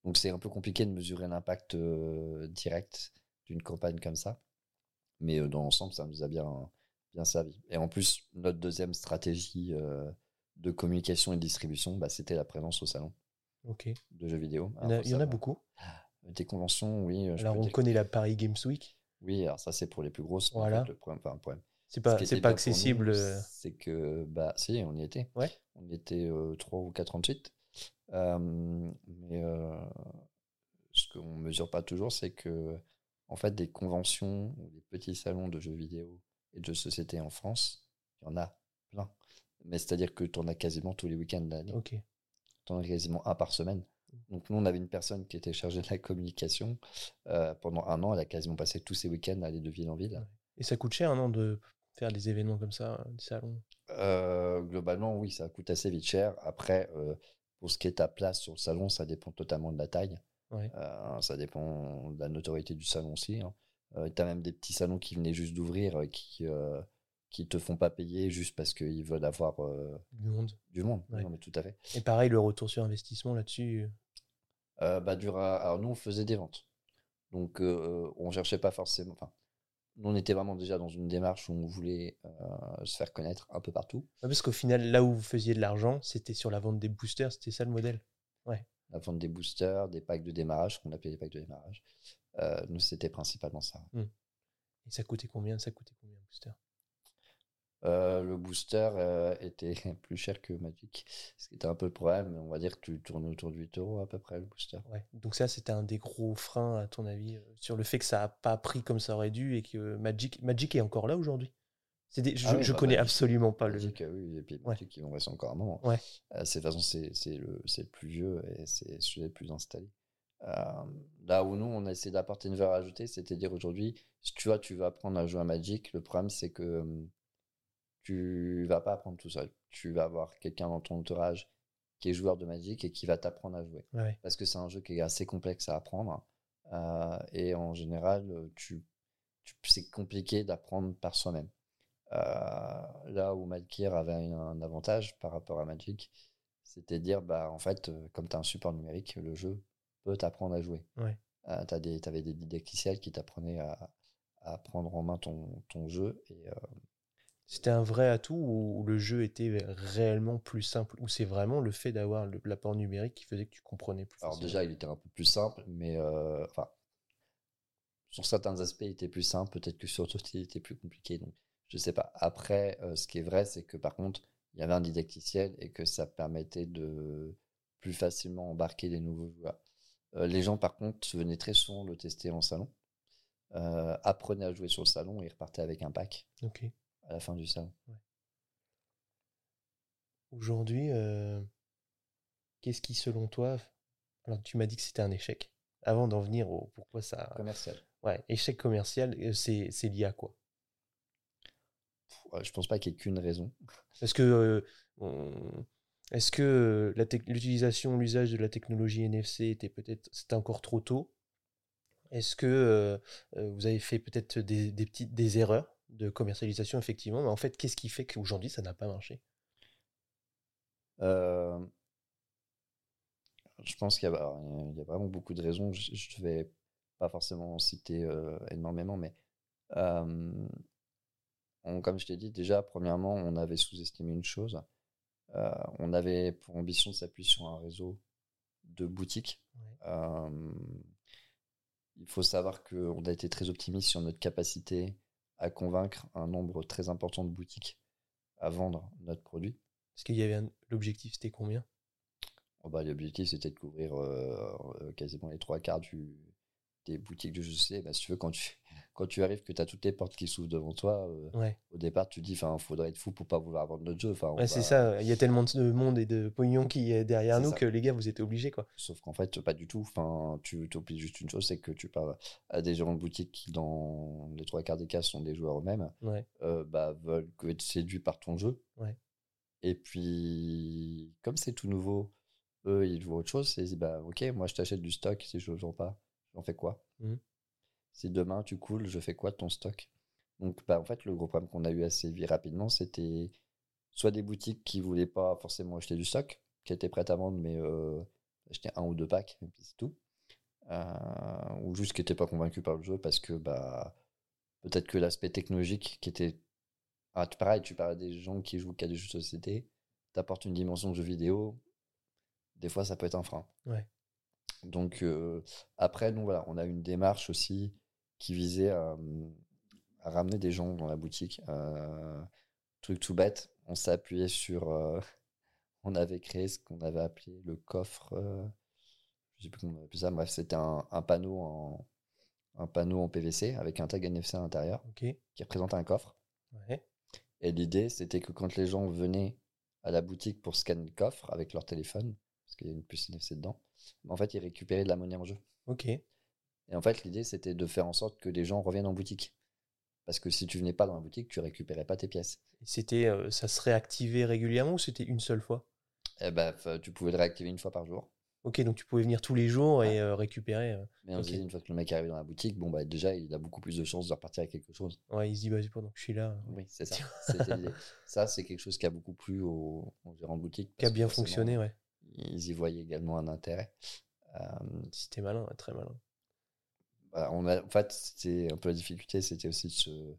Donc c'est un peu compliqué de mesurer l'impact euh, direct d'une campagne comme ça. Mais euh, dans l'ensemble, ça nous a bien, bien servi. Et en plus, notre deuxième stratégie euh, de communication et de distribution, bah, c'était la présence au salon de jeux vidéo. y en a, Alors, il y en a beaucoup. Des conventions, oui. euh, je Alors on dire- connaît la Paris Games Week. Oui, alors ça c'est pour les plus grosses. en Voilà. fait, le problème, enfin, le problème. C'est Ce pas, c'est pas accessible. euh, C'est que, bah, si, on y était. Ouais. On y était euh, 3 ou 4 ans de suite. Euh, mais ce qu'on ne mesure pas toujours, c'est que, en fait, des conventions ou des petits salons de jeux vidéo et de jeux de société en France, il y en a plein. Mais c'est-à-dire que tu en as quasiment tous les week-ends de l'année. Ok. Tu en as quasiment un par semaine. Donc, nous, on avait une personne qui était chargée de la communication. Euh, pendant un an, elle a quasiment passé tous ses week-ends à aller de ville en ville. Et ça coûte cher, non, de faire des événements comme ça, des salons? Euh, globalement, oui, ça coûte assez vite cher. Après, euh, pour ce qui est ta place sur le salon, ça dépend totalement de la taille. Ouais. Ça dépend de la notoriété du salon aussi. Hein. Euh, tu as même des petits salons qui venaient juste d'ouvrir, euh, qui euh, qui te font pas payer juste parce qu'ils veulent avoir Du monde. du monde. Ouais. Non, mais tout à fait. Et pareil, le retour sur investissement là-dessus. Bah, du ra- Alors, nous, on faisait des ventes. Donc, euh, on cherchait pas forcément. Enfin, nous, on était vraiment déjà dans une démarche où on voulait euh, se faire connaître un peu partout. Ouais, Parce qu'au final, là où vous faisiez de l'argent, c'était sur la vente des boosters, c'était ça le modèle. la vente des boosters, des packs de démarrage, qu'on appelait les packs de démarrage. Euh, nous, c'était principalement ça. Et ça coûtait combien Ça coûtait combien un booster? Euh, le booster euh, était plus cher que Magic, ce qui était un peu le problème. mais On va dire que tu tournes autour de 8 euros à peu près le booster. Ouais. Donc ça, c'était un des gros freins, à ton avis, sur le fait que ça n'a pas pris comme ça aurait dû et que Magic, Magic est encore là aujourd'hui? Des- Je, Ah oui, je bah, connais absolument pas le. Magic, euh, oui, et puis Ouais. Magic, ils vont rester encore un moment. Ouais. Euh, de toute façon, c'est le, le plus vieux et c'est celui le plus installé. Euh, là où nous, on a essayé d'apporter une valeur ajoutée, c'est-à-dire aujourd'hui, si tu vois, tu vas apprendre à jouer à Magic, le problème, c'est que tu vas pas apprendre tout seul. Tu vas avoir quelqu'un dans ton entourage qui est joueur de Magic et qui va t'apprendre à jouer. Ouais. Parce que c'est un jeu qui est assez complexe à apprendre. Euh, et en général, tu, tu- c'est compliqué d'apprendre par soi-même. Euh, là où Malkir avait un, un avantage par rapport à Magic, c'était de dire, bah, en fait, euh, comme tu as un support numérique, le jeu peut t'apprendre à jouer. Ouais. Euh, tu avais des didacticiels qui t'apprenaient à, à prendre en main ton, ton jeu. Et, euh, C'était un vrai atout ou le jeu était réellement plus simple Ou c'est vraiment le fait d'avoir l'apport numérique qui faisait que tu comprenais plus alors facilement déjà, il était un peu plus simple, mais euh, enfin, sur certains aspects, il était plus simple, peut-être que sur d'autres, il était plus compliqué. Donc, je sais pas. Après, ce qui est vrai, c'est que par contre, il y avait un didacticiel et que ça permettait de plus facilement embarquer les nouveaux joueurs. Euh, les gens, par contre, venaient très souvent le tester en salon, euh, apprenaient à jouer sur le salon et repartaient avec un pack Ok. à la fin du salon. Aujourd'hui, euh, qu'est-ce qui, selon toi, alors tu m'as dit que c'était un échec. Avant d'en venir au pourquoi ça, Commercial. ouais, échec commercial, c'est c'est lié à quoi? Je pense pas qu'il y ait qu'une raison. Est-ce que euh, on- est-ce que euh, l'utilisation, l'usage de la technologie NFC était peut-être c'était encore trop tôt? Est-ce que euh, euh, vous avez fait peut-être des, erreurs de commercialisation effectivement, mais en fait, qu'est-ce qui fait qu'aujourd'hui ça n'a pas marché? Je pense qu'il y, a vraiment beaucoup de raisons. Je ne vais pas forcément en citer énormément, mais comme je t'ai dit, déjà, premièrement, on avait sous-estimé une chose. Euh, on avait pour ambition de s'appuyer sur un réseau de boutiques. Ouais. Euh, il faut savoir qu'on a été très optimiste sur notre capacité à convaincre un nombre très important de boutiques à vendre notre produit. Parce qu'il y avait un- l'objectif, c'était combien? Oh bah, L'objectif, c'était de couvrir euh, quasiment les trois quarts du, des boutiques de jeux société. Bah, si tu veux, quand tu, quand tu arrives, que tu as toutes les portes qui s'ouvrent devant toi, euh, Ouais, au départ, tu te dis, il faudrait être fou pour pas vouloir vendre notre jeu. C'est ça. Il y a tellement de monde et de pognon qui est derrière nous ça. que les gars, vous êtes obligés, quoi. Sauf qu'en fait, pas du tout. Enfin, tu t'oublies juste une chose, c'est que tu parles à des gérants de boutique qui, dans les trois quarts des cas, sont des joueurs eux-mêmes, Ouais. euh, bah, veulent être séduits par ton jeu. Et puis, comme c'est tout nouveau, eux, ils voient autre chose. Ils disent, bah, ok, moi, je t'achète du stock. Si je ne vends pas, j'en fais quoi? Mhm. Si demain, tu coules, je fais quoi de ton stock? Donc, bah, en fait, le gros problème qu'on a eu assez vite rapidement, c'était soit des boutiques qui voulaient pas forcément acheter du stock, qui étaient prêtes à vendre, mais euh, acheter un ou deux packs, et puis c'est tout. Euh, ou juste qui n'étaient pas convaincus par le jeu parce que bah, peut-être que l'aspect technologique qui était. Ah, tu- pareil, tu parles des gens qui jouent qu'à des jeux de société, t'apportes une dimension de jeu vidéo, des fois ça peut être un frein. Ouais. Donc après, nous, voilà, on a une démarche aussi qui visait à, à ramener des gens dans la boutique. Truc tout bête, on s'est appuyé sur. on avait créé ce qu'on avait appelé le coffre. je sais plus comment on appelle ça. Bref, c'était un, un panneau en un panneau en PVC avec un tag NFC à l'intérieur qui représentait un coffre. Ouais. Et l'idée, c'était que quand les gens venaient à la boutique pour scanner le coffre avec leur téléphone, parce qu'il y a une puce NFC dedans, en fait, ils récupéraient de la monnaie en jeu. Ok. Et en fait, l'idée, c'était de faire en sorte que les gens reviennent en boutique. Parce que si tu venais pas dans la boutique, tu récupérais pas tes pièces. C'était, euh, ça se réactivait régulièrement ou c'était une seule fois? Et ben, tu pouvais le réactiver une fois par jour. Ok, donc tu pouvais venir tous les jours et euh, récupérer. euh, Mais on Ok. se disait, une fois que le mec est arrivé dans la boutique, bon, bah, déjà, il a beaucoup plus de chances de repartir avec quelque chose. Ouais, il se dit, bah, c'est pendant que je suis là. Oui, c'est ça. Ça, c'est quelque chose qui a beaucoup plu aux, aux gérants de boutique. Qui a bien fonctionné, ouais. Ils y voyaient également un intérêt. Euh, C'était malin, très malin. On a, en fait, c'était un peu la difficulté, c'était aussi de se-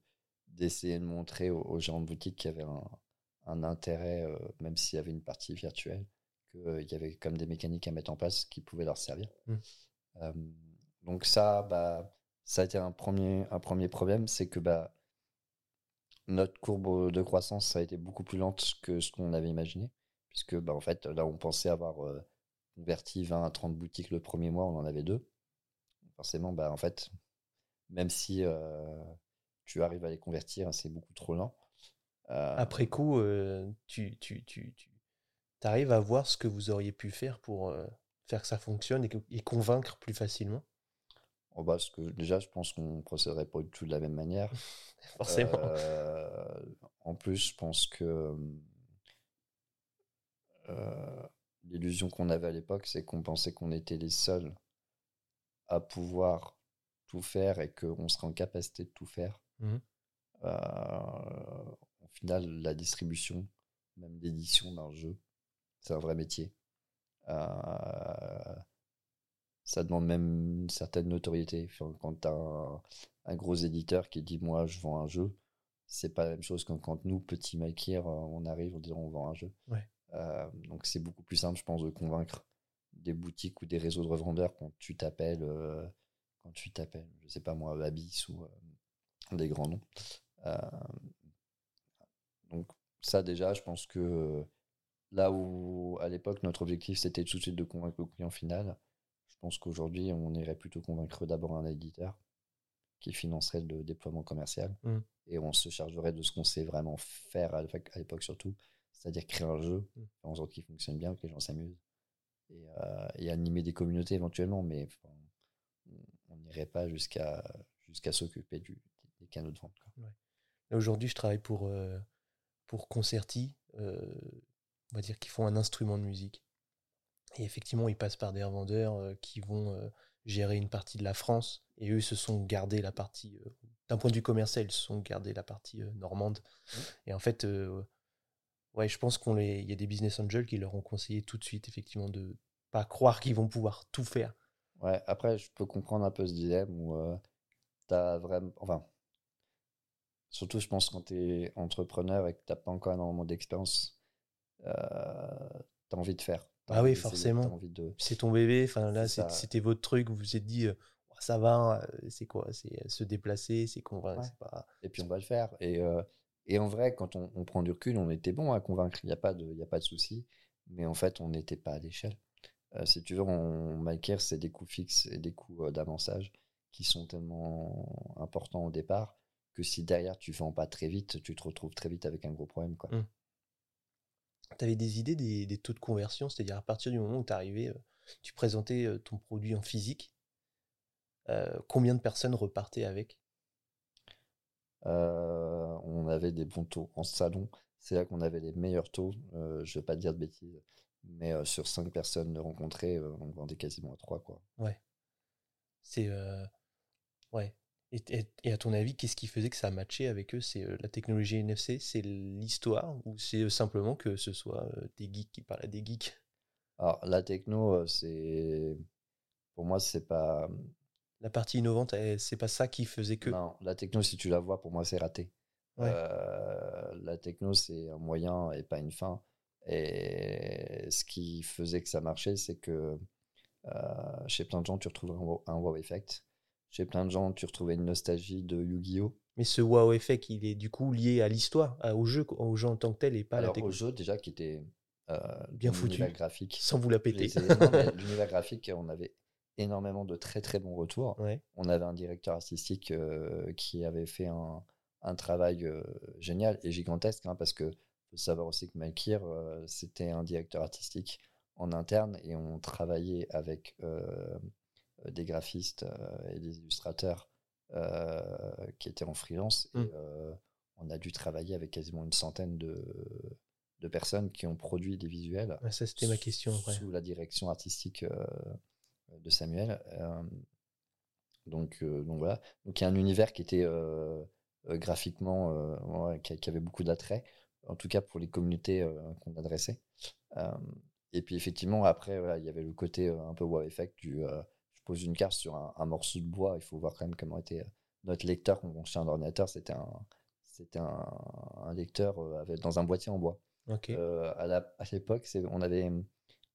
d'essayer de montrer aux, gérants de boutique qu'il y avait un, un intérêt, euh, même s'il y avait une partie virtuelle, qu'il y avait comme des mécaniques à mettre en place qui pouvaient leur servir. Mm. Euh, donc ça, bah, ça a été un premier, un premier problème, c'est que bah, notre courbe de croissance a été beaucoup plus lente que ce qu'on avait imaginé, puisque bah, en fait, là, on pensait avoir euh, converti 20 à 30 boutiques le premier mois, on en avait deux forcément, bah, en fait, même si euh, tu arrives à les convertir, c'est beaucoup trop lent. Euh, Après coup, euh, tu, tu, tu, tu arrives à voir ce que vous auriez pu faire pour faire que ça fonctionne et, que- et convaincre plus facilement? Oh, bah, parce que déjà, je pense qu'on procéderait pas du tout de la même manière. Forcément. Euh, en plus, je pense que l'illusion qu'on avait à l'époque, c'est qu'on pensait qu'on était les seuls à pouvoir tout faire et qu'on serait en capacité de tout faire. Euh, au final, la distribution, même l'édition d'un jeu, c'est un vrai métier. Euh, ça demande même une certaine notoriété. Enfin, quand tu un, un gros éditeur qui dit Moi, je vends un jeu, c'est pas la même chose que quand nous, petits maquilleurs, on arrive en disant On vend un jeu. Ouais. Euh, donc, c'est beaucoup plus simple, je pense, de convaincre des boutiques ou des réseaux de revendeurs quand tu t'appelles, euh, quand tu t'appelles, je sais pas moi, Abyss ou euh, des grands noms. Euh, donc, ça, déjà, je pense que là où, à l'époque, notre objectif, c'était tout de suite de convaincre le client final, je pense qu'aujourd'hui, on irait plutôt convaincre d'abord un éditeur qui financerait le déploiement commercial Mm. et on se chargerait de ce qu'on sait vraiment faire à l'époque surtout, c'est-à-dire créer un jeu, faire en sorte qu'il fonctionne bien, que les gens s'amusent et, euh, et animer des communautés éventuellement, mais on- n'irait pas jusqu'à jusqu'à s'occuper du- des canaux de vente. Là, Aujourd'hui, je travaille pour, euh, pour Concerti, euh, on va dire qu'ils font un instrument de musique. Et effectivement, ils passent par des revendeurs euh, qui vont gérer une partie de la France. Et eux se sont gardés la partie, d'un point de vue commercial, ils se sont gardés la partie normande. Et en fait, ouais, je pense qu'il y a des business angels qui leur ont conseillé tout de suite, effectivement, de pas croire qu'ils vont pouvoir tout faire. Ouais, après, je peux comprendre un peu ce dilemme où euh, t'as vraiment. Enfin, surtout, je pense, quand t'es entrepreneur et que t'as pas encore énormément d'expérience, euh, t'as envie de faire. Ah oui, forcément. De. C'est ton bébé, enfin là, c'était votre truc, vous vous êtes dit, euh, Oh, ça va, euh, c'est quoi C'est se déplacer, c'est Ouais. c'est pas. Et puis, on va le faire. Et, euh, et en vrai, quand on, on prend du recul, on était bon à convaincre. Il n'y a pas de, il y a pas de souci. Mais en fait, on n'était pas à l'échelle. Euh, si tu veux, on, Maker, c'est des coûts fixes et des coûts euh, d'avancage qui sont tellement importants au départ que si derrière tu vends pas très vite, tu te retrouves très vite avec un gros problème. Quoi. Mm. Tu avais des idées des, des taux de conversion, c'est-à-dire à partir du moment où tu arrivais, euh, tu présentais ton produit en physique, euh, combien de personnes repartaient avec? Euh, on avait des bons taux en salon. C'est là qu'on avait les meilleurs taux. Euh, je vais pas dire de bêtises, mais euh, sur 5 personnes rencontrées, euh, on vendait quasiment à 3. Quoi. C'est. euh, Ouais. Et, et- et à ton avis, qu'est-ce qui faisait que ça matchait avec eux? C'est la technologie NFC, c'est l'histoire, ou c'est simplement que ce soit des geeks qui parlent à des geeks? Alors, la techno, c'est. Pour moi, c'est pas. La partie innovante, c'est pas ça qui faisait que. Non, la techno, si tu la vois, pour moi, c'est raté. Ouais. Euh, la techno, c'est un moyen et pas une fin. Et ce qui faisait que ça marchait, c'est que euh, chez plein de gens, tu retrouvais un wow, un wow effect. Chez plein de gens, tu retrouvais une nostalgie de Yu-Gi-Oh! Mais ce wow effect, il est du coup lié à l'histoire, au jeu, au jeu en tant que tel, et pas à la Alors, techno. au jeu, déjà, qui était euh, Bien foutu. graphique. Sans vous la péter. L'univers graphique, on avait énormément de très très bons retours. Ouais. On avait un directeur artistique euh, qui avait fait un, un travail euh, génial et gigantesque, hein, parce que faut savoir aussi que Malkir, euh, c'était un directeur artistique en interne et on travaillait avec euh, des graphistes et des illustrateurs qui étaient en freelance et Mm. euh, on a dû travailler avec quasiment une centaine de, de personnes qui ont produit des visuels Ouais, ça, c'était ma question sous la direction artistique euh, de Samuel. Euh, donc, euh, donc voilà. Donc il y a un univers qui était graphiquement euh, ouais, qui, qui avait beaucoup d'attrait, en tout cas pour les communautés euh, qu'on adressait. Euh, et puis effectivement après voilà, il y avait le côté euh, un peu wow effect du euh, je pose une carte sur un, un morceau de bois, il faut voir quand même comment était euh, notre lecteur quand on un ordinateur, c'était un c'était un, un lecteur euh, avec, dans un boîtier en bois. Euh, à l'époque, on avait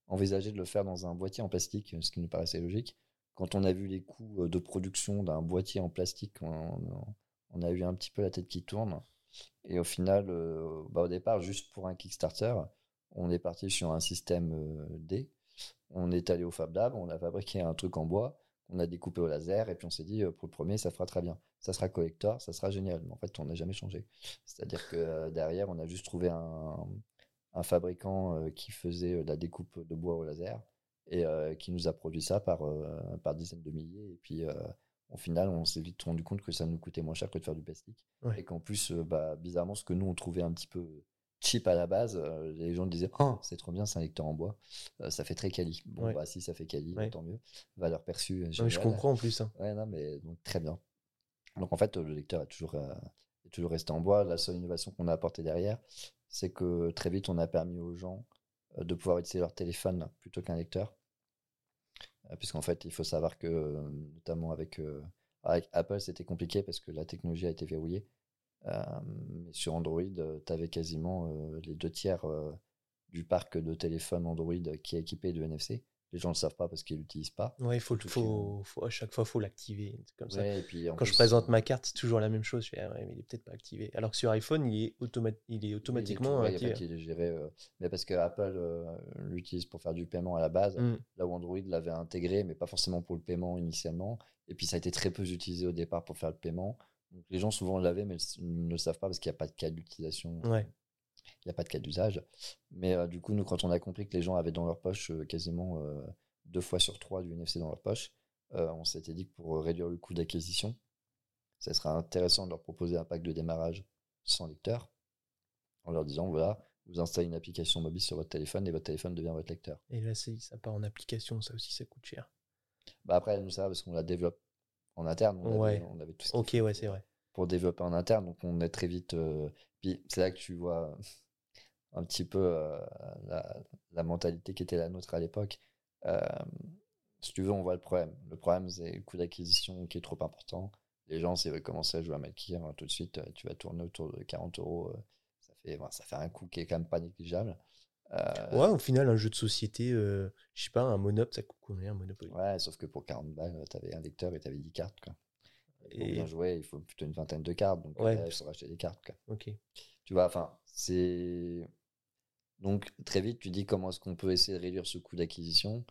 envisagé de le faire dans un boîtier en plastique, ce qui nous paraissait logique. Quand on a vu les coûts euh, de production d'un boîtier en plastique, on, on a eu un petit peu la tête qui tourne. Et au final, euh, bah, au départ, juste pour un Kickstarter, on est parti sur un système euh, D. On est allé au Fab Lab, on a fabriqué un truc en bois, on a découpé au laser, et puis on s'est dit, euh, pour le premier, ça fera très bien. Ça sera collector, ça sera génial. Mais en fait, on n'a jamais changé. C'est-à-dire que derrière, on a juste trouvé un, un fabricant qui faisait la découpe de bois au laser et qui nous a produit ça par, par dizaines de milliers. Et puis, au final, on s'est vite rendu compte que ça nous coûtait moins cher que de faire du plastique. Ouais. Et qu'en plus, euh, bah, bizarrement, ce que nous, on trouvait un petit peu cheap à la base, euh, les gens disaient Oh, c'est trop bien, c'est un lecteur en bois. Euh, ça fait très quali. Bon, Ouais. bah, si ça fait quali, Ouais. tant mieux. Valeur perçue. Non, mais je comprends en plus. hein. Ouais, non, mais donc très bien. Donc en fait, le lecteur a toujours, euh, est toujours resté en bois. La seule innovation qu'on a apportée derrière, c'est que très vite, on a permis aux gens de pouvoir utiliser leur téléphone plutôt qu'un lecteur. Euh, Puisqu'en fait, il faut savoir que, notamment avec, euh, avec Apple, c'était compliqué parce que la technologie a été verrouillée. Euh, mais sur Android, tu avais quasiment les deux tiers du parc de téléphones Android qui est équipé de NFC. Les gens ne le savent pas parce qu'ils l'utilisent pas. Ouais, il faut, le- Surtout faut, faut- à chaque fois, faut l'activer. Comme ça. Ouais, et puis Quand je présente ma carte, c'est toujours la même chose. Je fais, ah ouais, mais il est peut-être pas activé. Alors que sur iPhone, il est, automa- il est Il est automatiquement tout- ouais, activé. il est géré, euh, mais parce que Apple euh, l'utilise pour faire du paiement à la base, Mm. là où Android l'avait intégré, mais pas forcément pour le paiement initialement. Et puis ça a été très peu utilisé au départ pour faire le paiement. Donc les gens souvent l'avaient, mais ne le savent pas parce qu'il n'y a pas de cas d'utilisation, Ouais. Il n'y a pas de cas d'usage. Mais euh, du coup, nous, quand on a compris que les gens avaient dans leur poche euh, quasiment euh, deux fois sur trois du NFC dans leur poche, on s'était dit que pour réduire le coût d'acquisition, ça serait intéressant de leur proposer un pack de démarrage sans lecteur, en leur disant voilà, vous installez une application mobile sur votre téléphone et votre téléphone devient votre lecteur. Et là, ça part en application. Ça aussi, ça coûte cher. Bah après, nous, ça va parce qu'on la développe en interne. On Ouais. avait, on avait tout ce Ok, ouais, c'est vrai. pour développer en interne. Donc on est très vite. Puis c'est là que tu vois un petit peu euh, la, la mentalité qui était la nôtre à l'époque. Euh, si tu veux, on voit le problème. Le problème, c'est le coût d'acquisition qui est trop important. Les gens, s'ils veulent commencer à jouer à Malkir, tout de suite, euh, tu vas tourner autour de 40 euros. euh, Ça fait, ça fait un coût qui est quand même pas négligeable. Euh, Ouais, au final, un jeu de société, je sais pas, un Monop, ça coûte combien un Monopoly? Ouais, sauf que pour 40 balles, tu avais un lecteur et tu avais 10 cartes. Quoi. Et bien jouer, il faut plutôt une vingtaine de cartes. Donc, Ouais. il faut racheter des cartes. Quoi. Ok. Tu vois, enfin, c'est. Donc, très vite, tu dis comment est-ce qu'on peut essayer de réduire ce coût d'acquisition.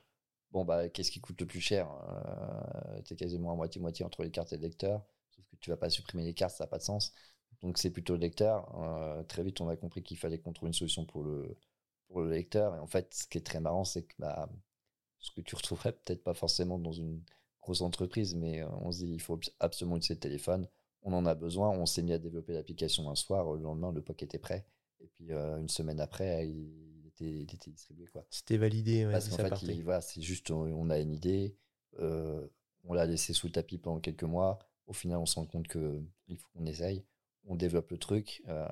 Bon, bah, qu'est-ce qui coûte le plus cher? Euh, Tu es quasiment à moitié-moitié entre les cartes et le lecteur. Sauf que tu vas pas supprimer les cartes, ça n'a pas de sens. Donc, c'est plutôt le lecteur. Euh, très vite, on a compris qu'il fallait qu'on trouve une solution pour le, pour le lecteur. Et en fait, ce qui est très marrant, c'est que bah, ce que tu retrouverais peut-être pas forcément dans une grosse entreprise, mais euh, on se dit il faut absolument utiliser le téléphone. On en a besoin. On s'est mis à développer l'application un soir. Le lendemain, le POC était prêt. Et puis euh, une semaine après, il était, il était distribué. Quoi. C'était validé, ouais, Parce qu'en ça fait, il- voilà, c'est juste, on, a une idée, euh, on l'a laissé sous le tapis pendant quelques mois. Au final, on se rend compte que il faut qu'on essaye. On développe le truc. euh,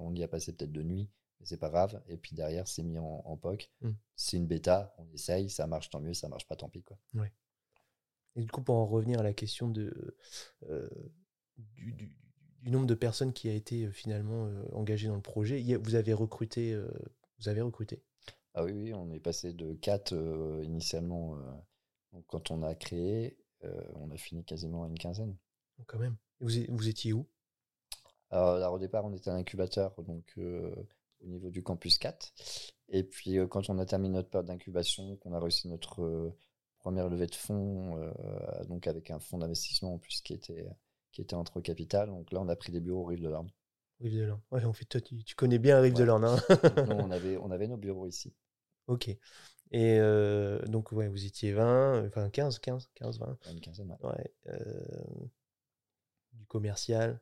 on y a passé peut-être de nuit, mais c'est pas grave. Et puis derrière, c'est mis en, en POC. Mm. C'est une bêta, on essaye, ça marche tant mieux, ça marche pas tant pis. Quoi. Et du coup, pour en revenir à la question de, euh, du, du- du nombre de personnes qui a été euh, finalement euh, engagées dans le projet, vous avez recruté, euh, vous avez recruté? Ah oui, oui, on est passé de 4 initialement. donc quand on a créé, on a fini quasiment à une quinzaine. Donc, quand même. Et Vous, étiez où? Alors, alors, au départ, on était un incubateur donc, au niveau du campus 4. Et puis, quand on a terminé notre période d'incubation, qu'on a réussi notre première levée de fonds, euh, donc avec un fonds d'investissement en plus qui était, qui était entre capital, donc là, on a pris des bureaux au Rive de l'Orne. Rive de l'Orne. Ouais, en fait, toi, tu, tu connais bien Rive de l'Orne. hein on avait, on avait nos bureaux ici. ok. Et euh, donc, ouais, vous étiez 20, enfin 15, 15, 15, 20. Une quinzaine, ouais. Ouais. euh, du commercial,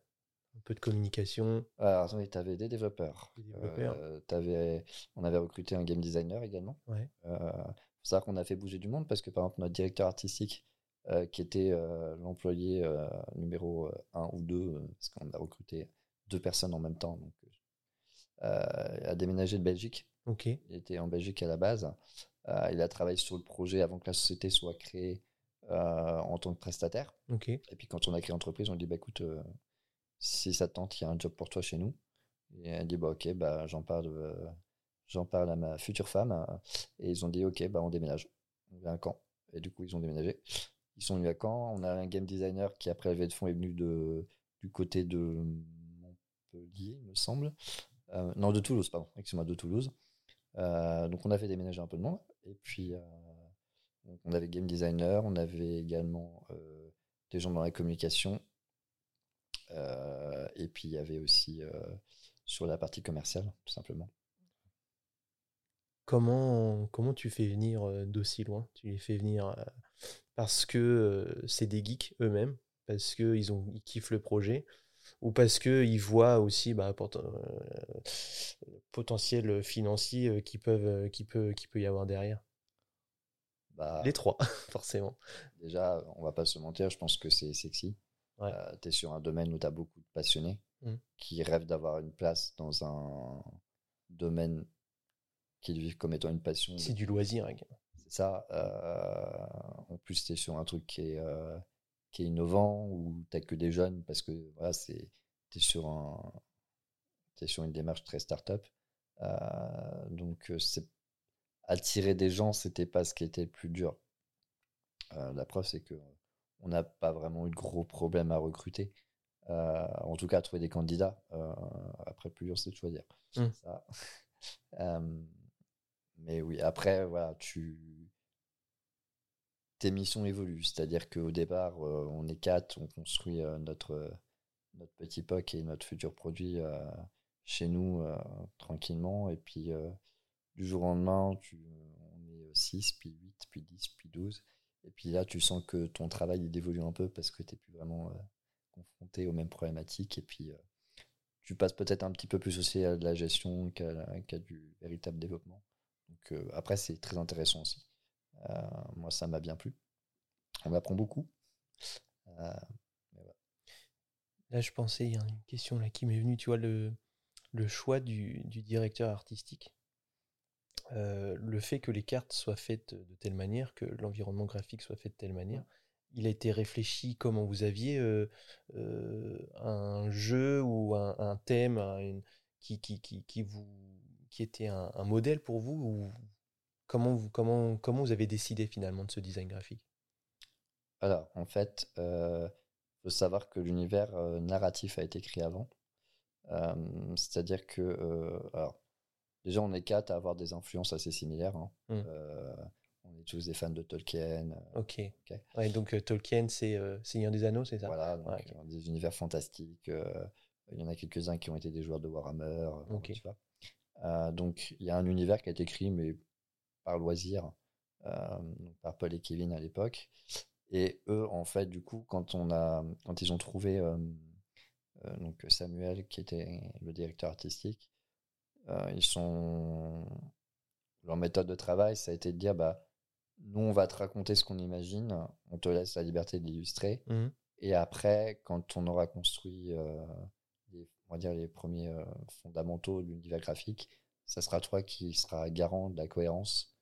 un peu de communication. Alors, attendez, tu avais des développeurs. Des développeurs. Euh, on avait recruté un game designer également. Ouais. Savoir qu'on a fait bouger du monde parce que, par exemple, notre directeur artistique, euh, qui était euh, l'employé euh, numéro 1 ou 2, parce qu'on a recruté deux personnes en même temps, donc, a déménagé de Belgique. Ok. Il était en Belgique à la base. Il a travaillé sur le projet avant que la société soit créée en tant que prestataire. Ok. Et puis quand on a créé l'entreprise, on lui dit bah écoute, si ça te tente, il y a un job pour toi chez nous. Et elle dit bah ok, bah j'en parle, j'en parle à ma future femme. euh, et ils ont dit ok, bah on déménage. On vient à Caen. Et du coup ils ont déménagé. Ils sont venus à Caen. On a un game designer qui après levé de fonds est venu de du côté de Montpellier, il me semble. Euh, non de Toulouse, pardon. Excuse-moi de Toulouse. Euh, donc on a fait déménager un peu de monde. Et puis on avait game designer, on avait également des gens dans la communication. Et puis il y avait aussi sur la partie commerciale, tout simplement. Comment, comment tu fais venir euh, d'aussi loin? Tu les fais venir euh, parce que euh, c'est des geeks eux-mêmes? Parce qu'ils ont ils kiffent le projet? Ou parce qu'ils voient aussi bah, le potentiel financier qui, peuvent, qui, peut, qui peut y avoir derrière? Bah, Les trois, forcément. Déjà, on va pas se mentir, je pense que c'est sexy. tu es sur un domaine où tu as beaucoup de passionnés mmh. qui rêvent d'avoir une place dans un domaine qu'ils vivent comme étant une passion. C'est du loisir. C'est ça. en plus, tu es sur un truc qui est qui est innovant ou t'as que des jeunes parce que voilà c'est t'es sur un es sur une démarche très start-up euh, donc euh, attirer des gens c'était pas ce qui était le plus dur euh, la preuve c'est que on n'a pas vraiment eu de gros problèmes à recruter en tout cas à trouver des candidats après plus dur c'est de choisir mmh. ça. mais oui après voilà tu tes missions évoluent. C'est-à-dire qu'au départ, on est quatre, on construit notre, notre petit POC et notre futur produit chez nous tranquillement. Et puis, du jour au lendemain, tu, on est 6, puis 8, puis 10, puis 12. Et puis là, tu sens que ton travail il évolue un peu parce que tu n'es plus vraiment confronté aux mêmes problématiques. Et puis, tu passes peut-être un petit peu plus aussi à de la gestion qu'à du véritable développement. Après, c'est très intéressant aussi. Euh, moi, ça m'a bien plu. On apprend beaucoup. Euh, là, je pensais, il y a une question là qui m'est venue, tu vois, le, le choix du, du directeur artistique. Euh, le fait que les cartes soient faites de telle manière, que l'environnement graphique soit fait de telle manière, il a été réfléchi comment vous aviez un jeu ou un, thème qui, qui, qui, qui, vous, qui était un, un, modèle pour vous ou Comment vous, comment, comment vous avez décidé finalement de ce design graphique? Alors, en fait, il euh, faut savoir que l'univers euh, narratif a été créé avant. Euh, c'est-à-dire que, alors, déjà, on est quatre à avoir des influences assez similaires. Hein. Mmh. on est tous des fans de Tolkien. Ok. Ouais, donc Tolkien, c'est Seigneur des Anneaux, c'est ça? Voilà, des univers fantastiques. Il y en a quelques-uns qui ont été des joueurs de Warhammer. Ok. Donc, il y a un univers qui a été créé, mais par loisir, euh, par Paul et Kevin à l'époque. Et eux, en fait, du coup, quand, on a, quand ils ont trouvé euh, euh, donc Samuel, qui était le directeur artistique, ils sont. Leur méthode de travail, ça a été de dire bah, nous, on va te raconter ce qu'on imagine, on te laisse la liberté de l'illustrer. Mmh. Et après, quand on aura construit on va dire, les premiers fondamentaux de l'univers graphique, ça sera toi qui sera garant de la cohérence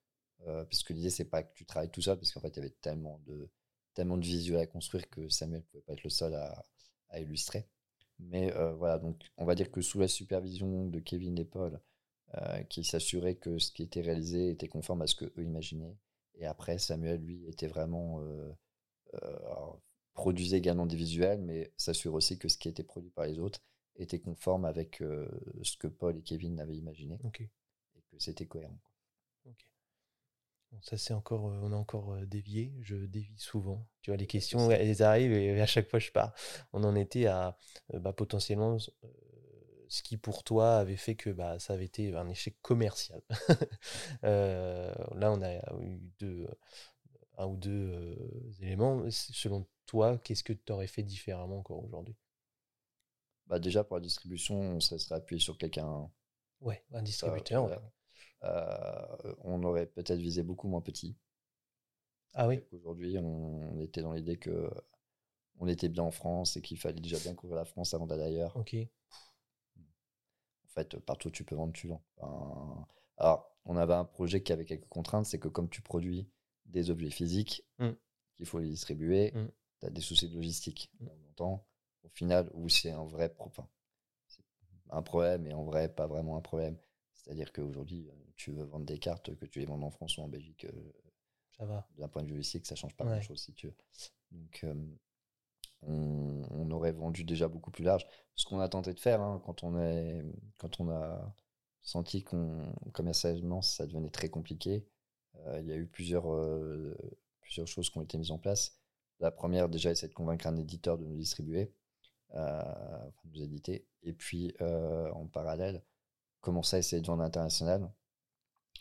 euh, puisque l'idée, c'est pas que tu travailles tout seul, parce qu'en fait, il y avait tellement de, tellement de visuels à construire que Samuel pouvait pas être le seul à, illustrer. Mais euh, voilà, donc on va dire que sous la supervision de Kevin et Paul, euh, qui s'assurait que ce qui était réalisé était conforme à ce qu'eux imaginaient. Et après, Samuel, lui, était vraiment. produisait également des visuels, mais s'assure aussi que ce qui était produit par les autres était conforme avec ce que Paul et Kevin avaient imaginé. Et que c'était cohérent ça c'est encore, on a encore dévié. Je dévie souvent. Tu vois, les questions, elles arrivent et à chaque fois je pars. On en était à bah, potentiellement ce qui pour toi avait fait que bah, ça avait été un échec commercial. là, on a eu deux, un ou deux éléments. Selon toi, qu'est-ce que tu aurais fait différemment encore aujourd'hui? Bah Déjà, pour la distribution, ça serait appuyé sur quelqu'un. Ouais, un distributeur. Euh, on aurait peut-être visé beaucoup moins petit. Ah oui. Aujourd'hui, on était dans l'idée que on était bien en France et qu'il fallait déjà bien couvrir la France avant d'aller ailleurs. Ok. En fait, partout où tu peux vendre, tu vends. alors, on avait un projet qui avait quelques contraintes, c'est que comme tu produis des objets physiques, mmh. qu'il faut les distribuer, mmh. tu as des soucis de logistique. Mmh. Au final, où c'est un vrai problème, un problème et en vrai, pas vraiment un problème. C'est-à-dire qu'aujourd'hui, euh, tu veux vendre des cartes, que tu les vendes en France ou en Belgique, euh, ça va. D'un point de vue logistique, ça change pas grand-chose si tu veux. Donc, euh, on, aurait vendu déjà beaucoup plus large. Ce qu'on a tenté de faire hein, quand, on est, quand on a senti qu'on commercialement ça devenait très compliqué, il y a eu plusieurs, plusieurs choses qui ont été mises en place. La première, déjà, c'est de convaincre un éditeur de nous distribuer, de nous éditer. Et puis, en parallèle, commencer à essayer de vendre international.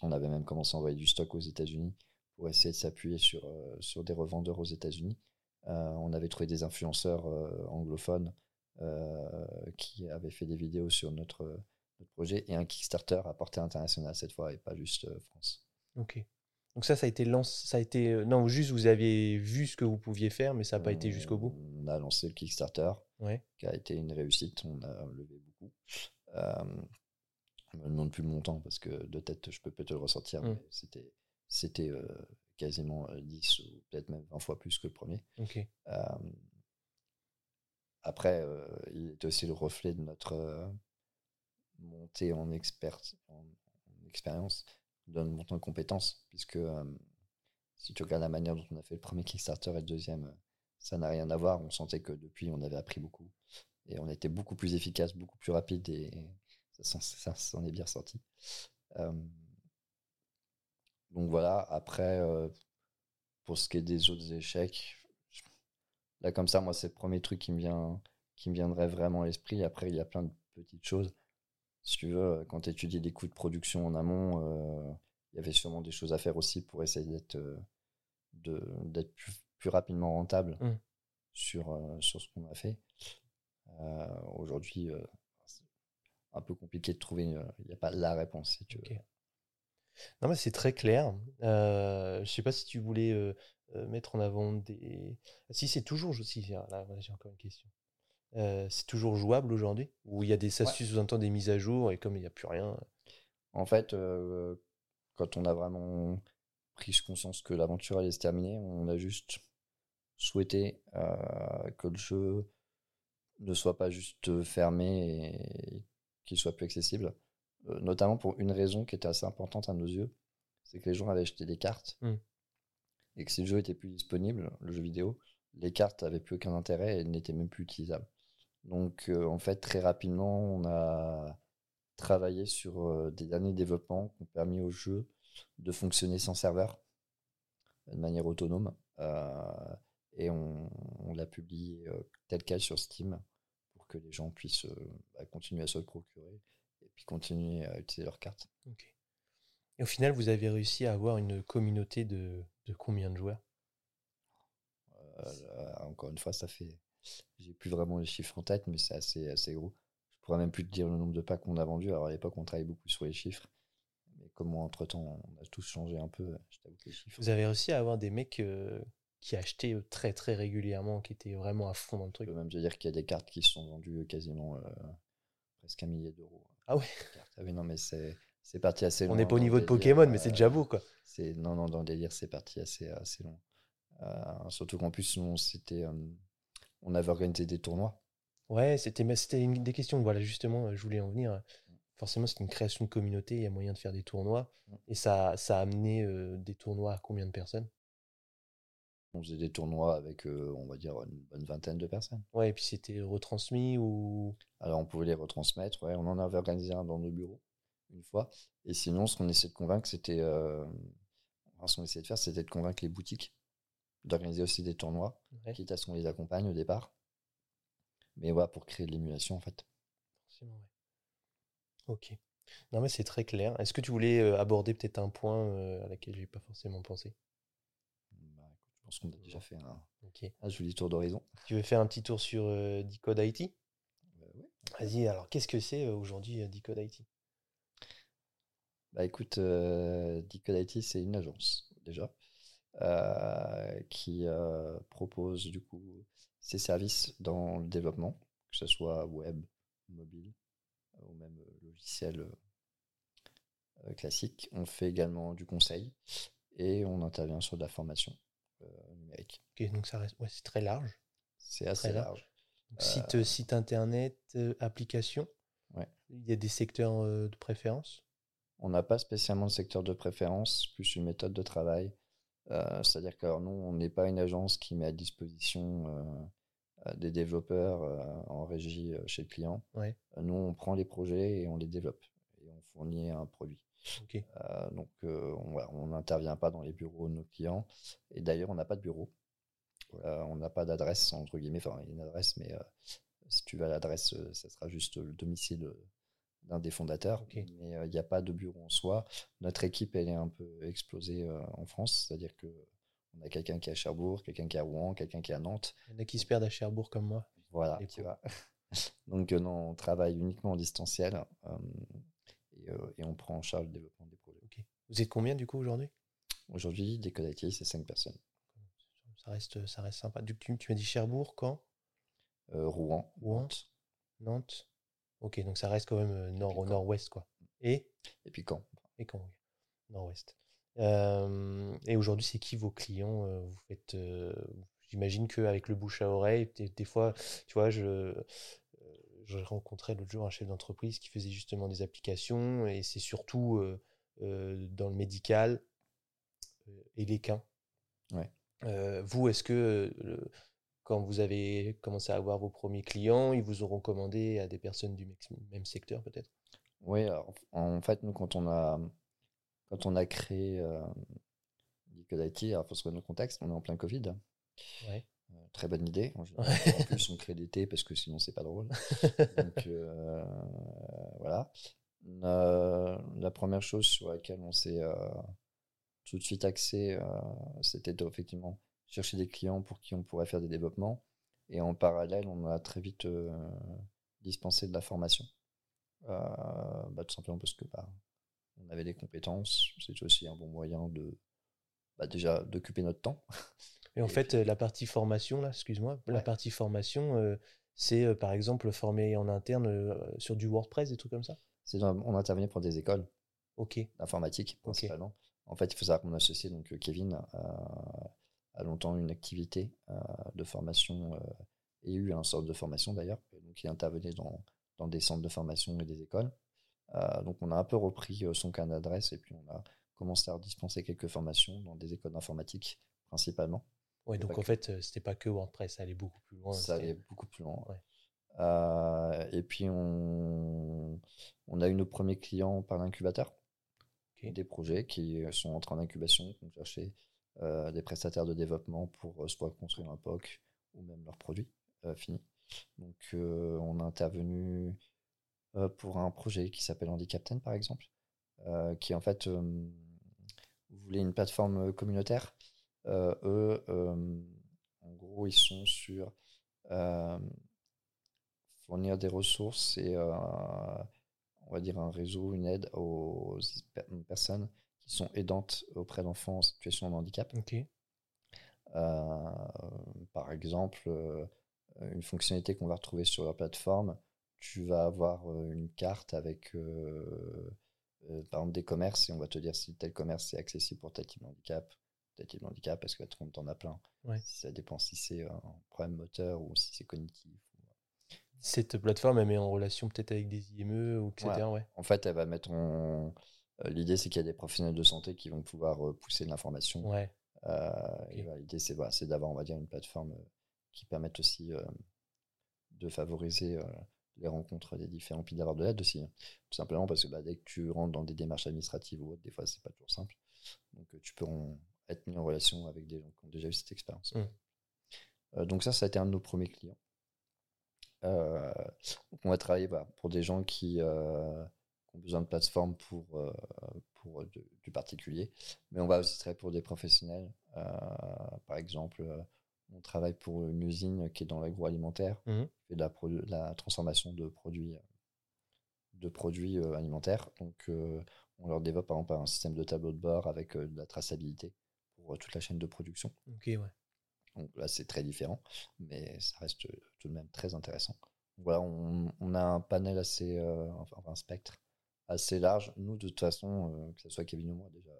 On avait même commencé à envoyer du stock aux États-Unis pour essayer de s'appuyer sur, euh, sur des revendeurs aux États-Unis. on avait trouvé des influenceurs anglophones qui avaient fait des vidéos sur notre, notre, projet et un Kickstarter à portée internationale cette fois et pas juste France. Ok. Donc ça, ça a été lancé, ça a été non juste vous aviez vu ce que vous pouviez faire, mais ça n'a pas été jusqu'au bout. On a lancé le Kickstarter, ouais. qui a été une réussite. On a levé beaucoup. Euh, je me demande plus le montant parce que de tête, je peux peut-être le ressortir, mm. mais c'était c'était euh, quasiment 10 euh, ou peut-être même 20 fois plus que le premier. Euh, après, il est aussi le reflet de notre montée en, expert, en, expérience, de montée en compétences, puisque si tu regardes la manière dont on a fait le premier Kickstarter et le deuxième, ça n'a rien à voir. On sentait que depuis, on avait appris beaucoup et on était beaucoup plus efficace, beaucoup plus rapide et ça s'en est bien sorti. Donc voilà, après, euh, pour ce qui est des autres échecs, là comme ça, moi, c'est le premier truc qui me, qui me viendrait vraiment à l'esprit. Après, il y a plein de petites choses. Si tu veux, quand tu étudies les coûts de production en amont, euh, il y avait sûrement des choses à faire aussi pour essayer d'être euh, d'être plus, rapidement rentable mmh. sur, sur ce qu'on a fait. Aujourd'hui, c'est un peu compliqué de trouver, il n'y a pas la réponse si tu veux. Non, mais c'est très clair. Euh, je sais pas si tu voulais euh, euh, mettre en avant des. Si c'est toujours. Si, là, j'ai encore une question. Euh, c'est toujours jouable aujourd'hui Ou il y a des astuces, sous-entend des mises à jour et comme il n'y a plus rien. En fait, quand on a vraiment pris conscience que l'aventure allait se terminer, on a juste souhaité que le jeu ne soit pas juste fermé et qu'il soit plus accessible. Euh, notamment pour une raison qui était assez importante à nos yeux, c'est que les gens avaient acheté des cartes hmm. et que si le jeu était plus disponible, le jeu vidéo, les cartes avaient plus aucun intérêt et n'étaient même plus utilisables. Donc euh, en fait très rapidement on a travaillé sur euh, des derniers développements qui ont permis au jeu de fonctionner sans serveur de manière autonome et on, l'a publié tel quel sur Steam pour que les gens puissent bah, continuer à se le procurer puis continuer à utiliser leurs cartes. Et au final, vous avez réussi à avoir une communauté de, de combien de joueurs? Euh, Encore une fois, ça fait. J'ai plus vraiment les chiffres en tête, mais c'est assez, assez gros. Je pourrais même plus te dire le nombre de packs qu'on a vendus. Alors à l'époque, on travaillait beaucoup sur les chiffres. Mais comme moi, entre temps, on a tous changé un peu, je t'avoue que les chiffres. Vous avez réussi à avoir des mecs euh, qui achetaient euh, très très régulièrement, qui étaient vraiment à fond dans le truc. Je même te dire qu'il y a des cartes qui se sont vendues quasiment presque un millier d'euros. Ah ouais ah non, mais c'est, c'est parti assez loin. On n'est pas au niveau de Pokémon, mais c'est déjà beau, quoi. C'est, non, non, dans le délire, c'est parti assez, assez long. Euh, surtout qu'en plus, c'était, euh, on avait organisé des tournois. Ouais, c'était, c'était une des questions. Voilà, justement, je voulais en venir. Forcément, c'est une création de communauté, il y a moyen de faire des tournois. Mm. Et ça, ça a amené euh, des tournois à combien de personnes? On faisait des tournois avec, euh, on va dire, une bonne vingtaine de personnes. Ouais, et puis c'était retransmis ou? Alors on pouvait les retransmettre, ouais. On en avait organisé un dans nos bureaux, une fois. Et sinon, ce qu'on essayait de convaincre, c'était. Euh... ce qu'on essayait de faire, c'était de convaincre les boutiques d'organiser aussi des tournois, quitte à ce qu'on les accompagne au départ. Mais voilà, pour créer de l'émulation, en fait. Forcément, ouais. Ok. Non, mais c'est très clair. Est-ce que tu voulais euh, aborder peut-être un point euh, à laquelle j'ai pas forcément pensé? Pense qu'on a déjà fait un, joli tour d'horizon. Tu veux faire un petit tour sur euh, Decode IT bah Vas-y, alors qu'est-ce que c'est aujourd'hui Decode IT Bah écoute, Decode IT, c'est une agence déjà qui propose du coup ses services dans le développement, que ce soit web, mobile ou même logiciel classique. On fait également du conseil et on intervient sur de la formation. Euh, numérique. Ok, donc ça reste, ouais, c'est très large. C'est assez large. site, euh, site internet, euh, application. Ouais. Il y a des secteurs de préférence? On n'a pas spécialement de secteur de préférence, plus une méthode de travail. C'est-à-dire que nous, on n'est pas une agence qui met à disposition des développeurs en régie chez le client. Ouais. nous, on prend les projets et on les développe et on fournit un produit. Euh, donc, euh, on n'intervient pas dans les bureaux de nos clients. Et d'ailleurs, on n'a pas de bureau. Euh, on n'a pas d'adresse, entre guillemets. Enfin, il y a une adresse, mais si tu vas à l'adresse, ça sera juste le domicile d'un des fondateurs. Mais il n'y a pas de bureau en soi. Notre équipe, elle est un peu explosée en France. C'est-à-dire que On a quelqu'un qui est à Cherbourg, quelqu'un qui est à Rouen, quelqu'un qui est à Nantes. Il y en a qui se perdent à Cherbourg comme moi. Voilà, tu vois. Donc, euh, non, on travaille uniquement en distanciel euh, et, euh, et on prend en charge le développement des projets. Vous êtes combien du coup aujourd'hui? Aujourd'hui, Decode IT, c'est 5 personnes. ça reste, ça reste sympa. Du coup, tu, tu m'as dit Cherbourg, quand? Euh, Rouen, Rouen. Nantes, Nantes Ok, donc ça reste quand même euh, nord, au nord-ouest, quoi. Et? Et puis Caen. Et quand Nord-ouest. Euh, et aujourd'hui, c'est qui vos clients euh, Vous faites, euh, j'imagine qu'avec le bouche à oreille, des, des fois, tu vois, je, je rencontrais l'autre jour un chef d'entreprise qui faisait justement des applications et c'est surtout euh, dans le médical et l'équin. Ouais. Euh, vous, est-ce que quand vous avez commencé à avoir vos premiers clients, ils vous auront commandé à des personnes du même secteur peut-être? Oui, en fait, nous, quand on a, quand on a créé euh, il faut se remettre dans le contexte, on est en plein Covid. Ouais. Euh, très bonne idée. En. En plus, on crée l'été parce que sinon, c'est pas drôle. Donc, euh, voilà. Euh, la première chose sur laquelle on s'est tout de suite axé, c'était effectivement chercher des clients pour qui on pourrait faire des développements. Et en parallèle, on a très vite euh, dispensé de la formation. Euh, bah, tout simplement parce que bah, on avait des compétences. C'est aussi un bon moyen de bah, déjà d'occuper notre temps. Et en Et fait, la partie formation, là, excuse-moi, la partie formation, euh, c'est euh, par exemple former en interne euh, sur du WordPress, des trucs comme ça? C'est dans- on intervenait pour des écoles. Ok, d'informatique principalement. En fait, il faut savoir que mon associé, donc Kevin, a longtemps une activité euh, de formation euh, et eu un centre de formation d'ailleurs. Donc, il intervenait dans, dans des centres de formation et des écoles. Euh, donc, on a un peu repris son carnet d'adresse et puis on a commencé à dispenser quelques formations dans des écoles d'informatique principalement. Et donc en fait, c'était pas que WordPress, ça allait beaucoup plus loin. Ça allait beaucoup plus loin. Ouais. Euh, et puis, on, on a eu nos premiers clients par l'incubateur. Ok. Des projets qui sont en incubation, qui ont cherché euh, des prestataires de développement pour euh, soit construire un POC ou même leur produit euh, fini. Donc, on a intervenu pour un projet qui s'appelle Handicapten, par exemple, qui en fait voulait une plateforme communautaire. Eux, en gros, ils sont sur fournir des ressources et on va dire un réseau, une aide aux per- personnes qui sont aidantes auprès d'enfants en situation de handicap. Euh, par exemple, euh, une fonctionnalité qu'on va retrouver sur la plateforme, tu vas avoir euh, une carte avec euh, euh, par exemple des commerces et on va te dire si tel commerce est accessible pour tel type de handicap, tel type de handicap parce que tu en as plein. Ouais. Ça dépend si c'est un problème moteur ou si c'est cognitif. cette plateforme, elle met en relation peut-être avec des IME ou etc. Ouais. En fait, elle va mettre en. Euh, L'idée, c'est qu'il y a des professionnels de santé qui vont pouvoir euh, pousser de l'information. Ouais. Euh, voilà, L'idée, c'est voilà, d'avoir, on va dire, une plateforme qui permette aussi euh, de favoriser euh, les rencontres des différents, d'avoir de l'aide aussi. hein. Tout simplement parce que bah, dès que tu rentres dans des démarches administratives ou autres, des fois, c'est pas toujours simple. Donc, tu peux en- être mis en relation avec des gens qui ont déjà eu cette expérience. Mm. Euh, donc, ça, ça a été un de nos premiers clients. On va travailler voilà, pour des gens qui ont besoin de plateformes pour, euh, pour de- du particulier. Mais on va aussi travailler pour des professionnels. Euh, par exemple, euh, on travaille pour une usine qui est dans l'agroalimentaire, Mhm. qui fait de la, transformation de produits, de produits alimentaires. Donc, on leur développe par exemple un système de tableau de bord avec de la traçabilité pour toute la chaîne de production. Ok, ouais. Donc là, c'est très différent, mais ça reste tout de même très intéressant. Voilà, on, on a un panel assez, euh, enfin un spectre assez large. Nous, de toute façon, euh, que ce soit Kevin ou moi, déjà,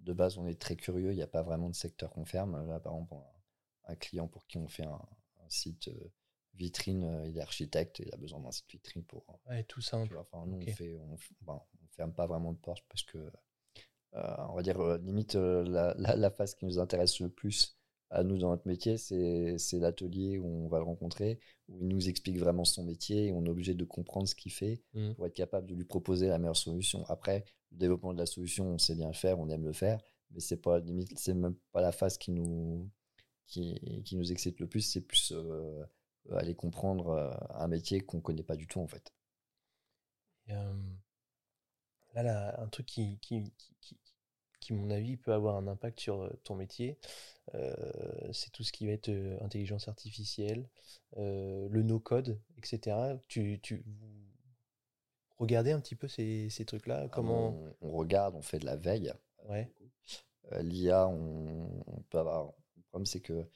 de base, on est très curieux. Il n'y a pas vraiment de secteur qu'on ferme. Là, par exemple, un, un client pour qui on fait un, un site euh, vitrine, euh, il est architecte, il a besoin d'un site vitrine pour. Ouais, tout simple. enfin, nous, on fait, on, ben, on ferme pas vraiment de porte parce que, on va dire, limite, la, la, la phase qui nous intéresse le plus à nous dans notre métier, c'est l'atelier où on va le rencontrer, où il nous explique vraiment son métier et on est obligé de comprendre ce qu'il fait Mhm. pour être capable de lui proposer la meilleure solution. Après, le développement de la solution, on sait bien le faire, on aime le faire, mais c'est pas limite, c'est même pas la phase qui nous qui, qui nous excite le plus, c'est plus euh, aller comprendre euh, un métier qu'on connaît pas du tout en fait. Et, euh, là, là, un truc qui, qui, qui, qui, qui, à mon avis, peut avoir un impact sur euh, ton métier, c'est tout ce qui va être intelligence artificielle, le no-code, etc. Tu, tu regardez un petit peu ces, ces trucs-là Ah, Comment on, on regarde, on fait de la veille. Ouais. Euh, L'IA, on, on peut avoir. Le problème, c'est que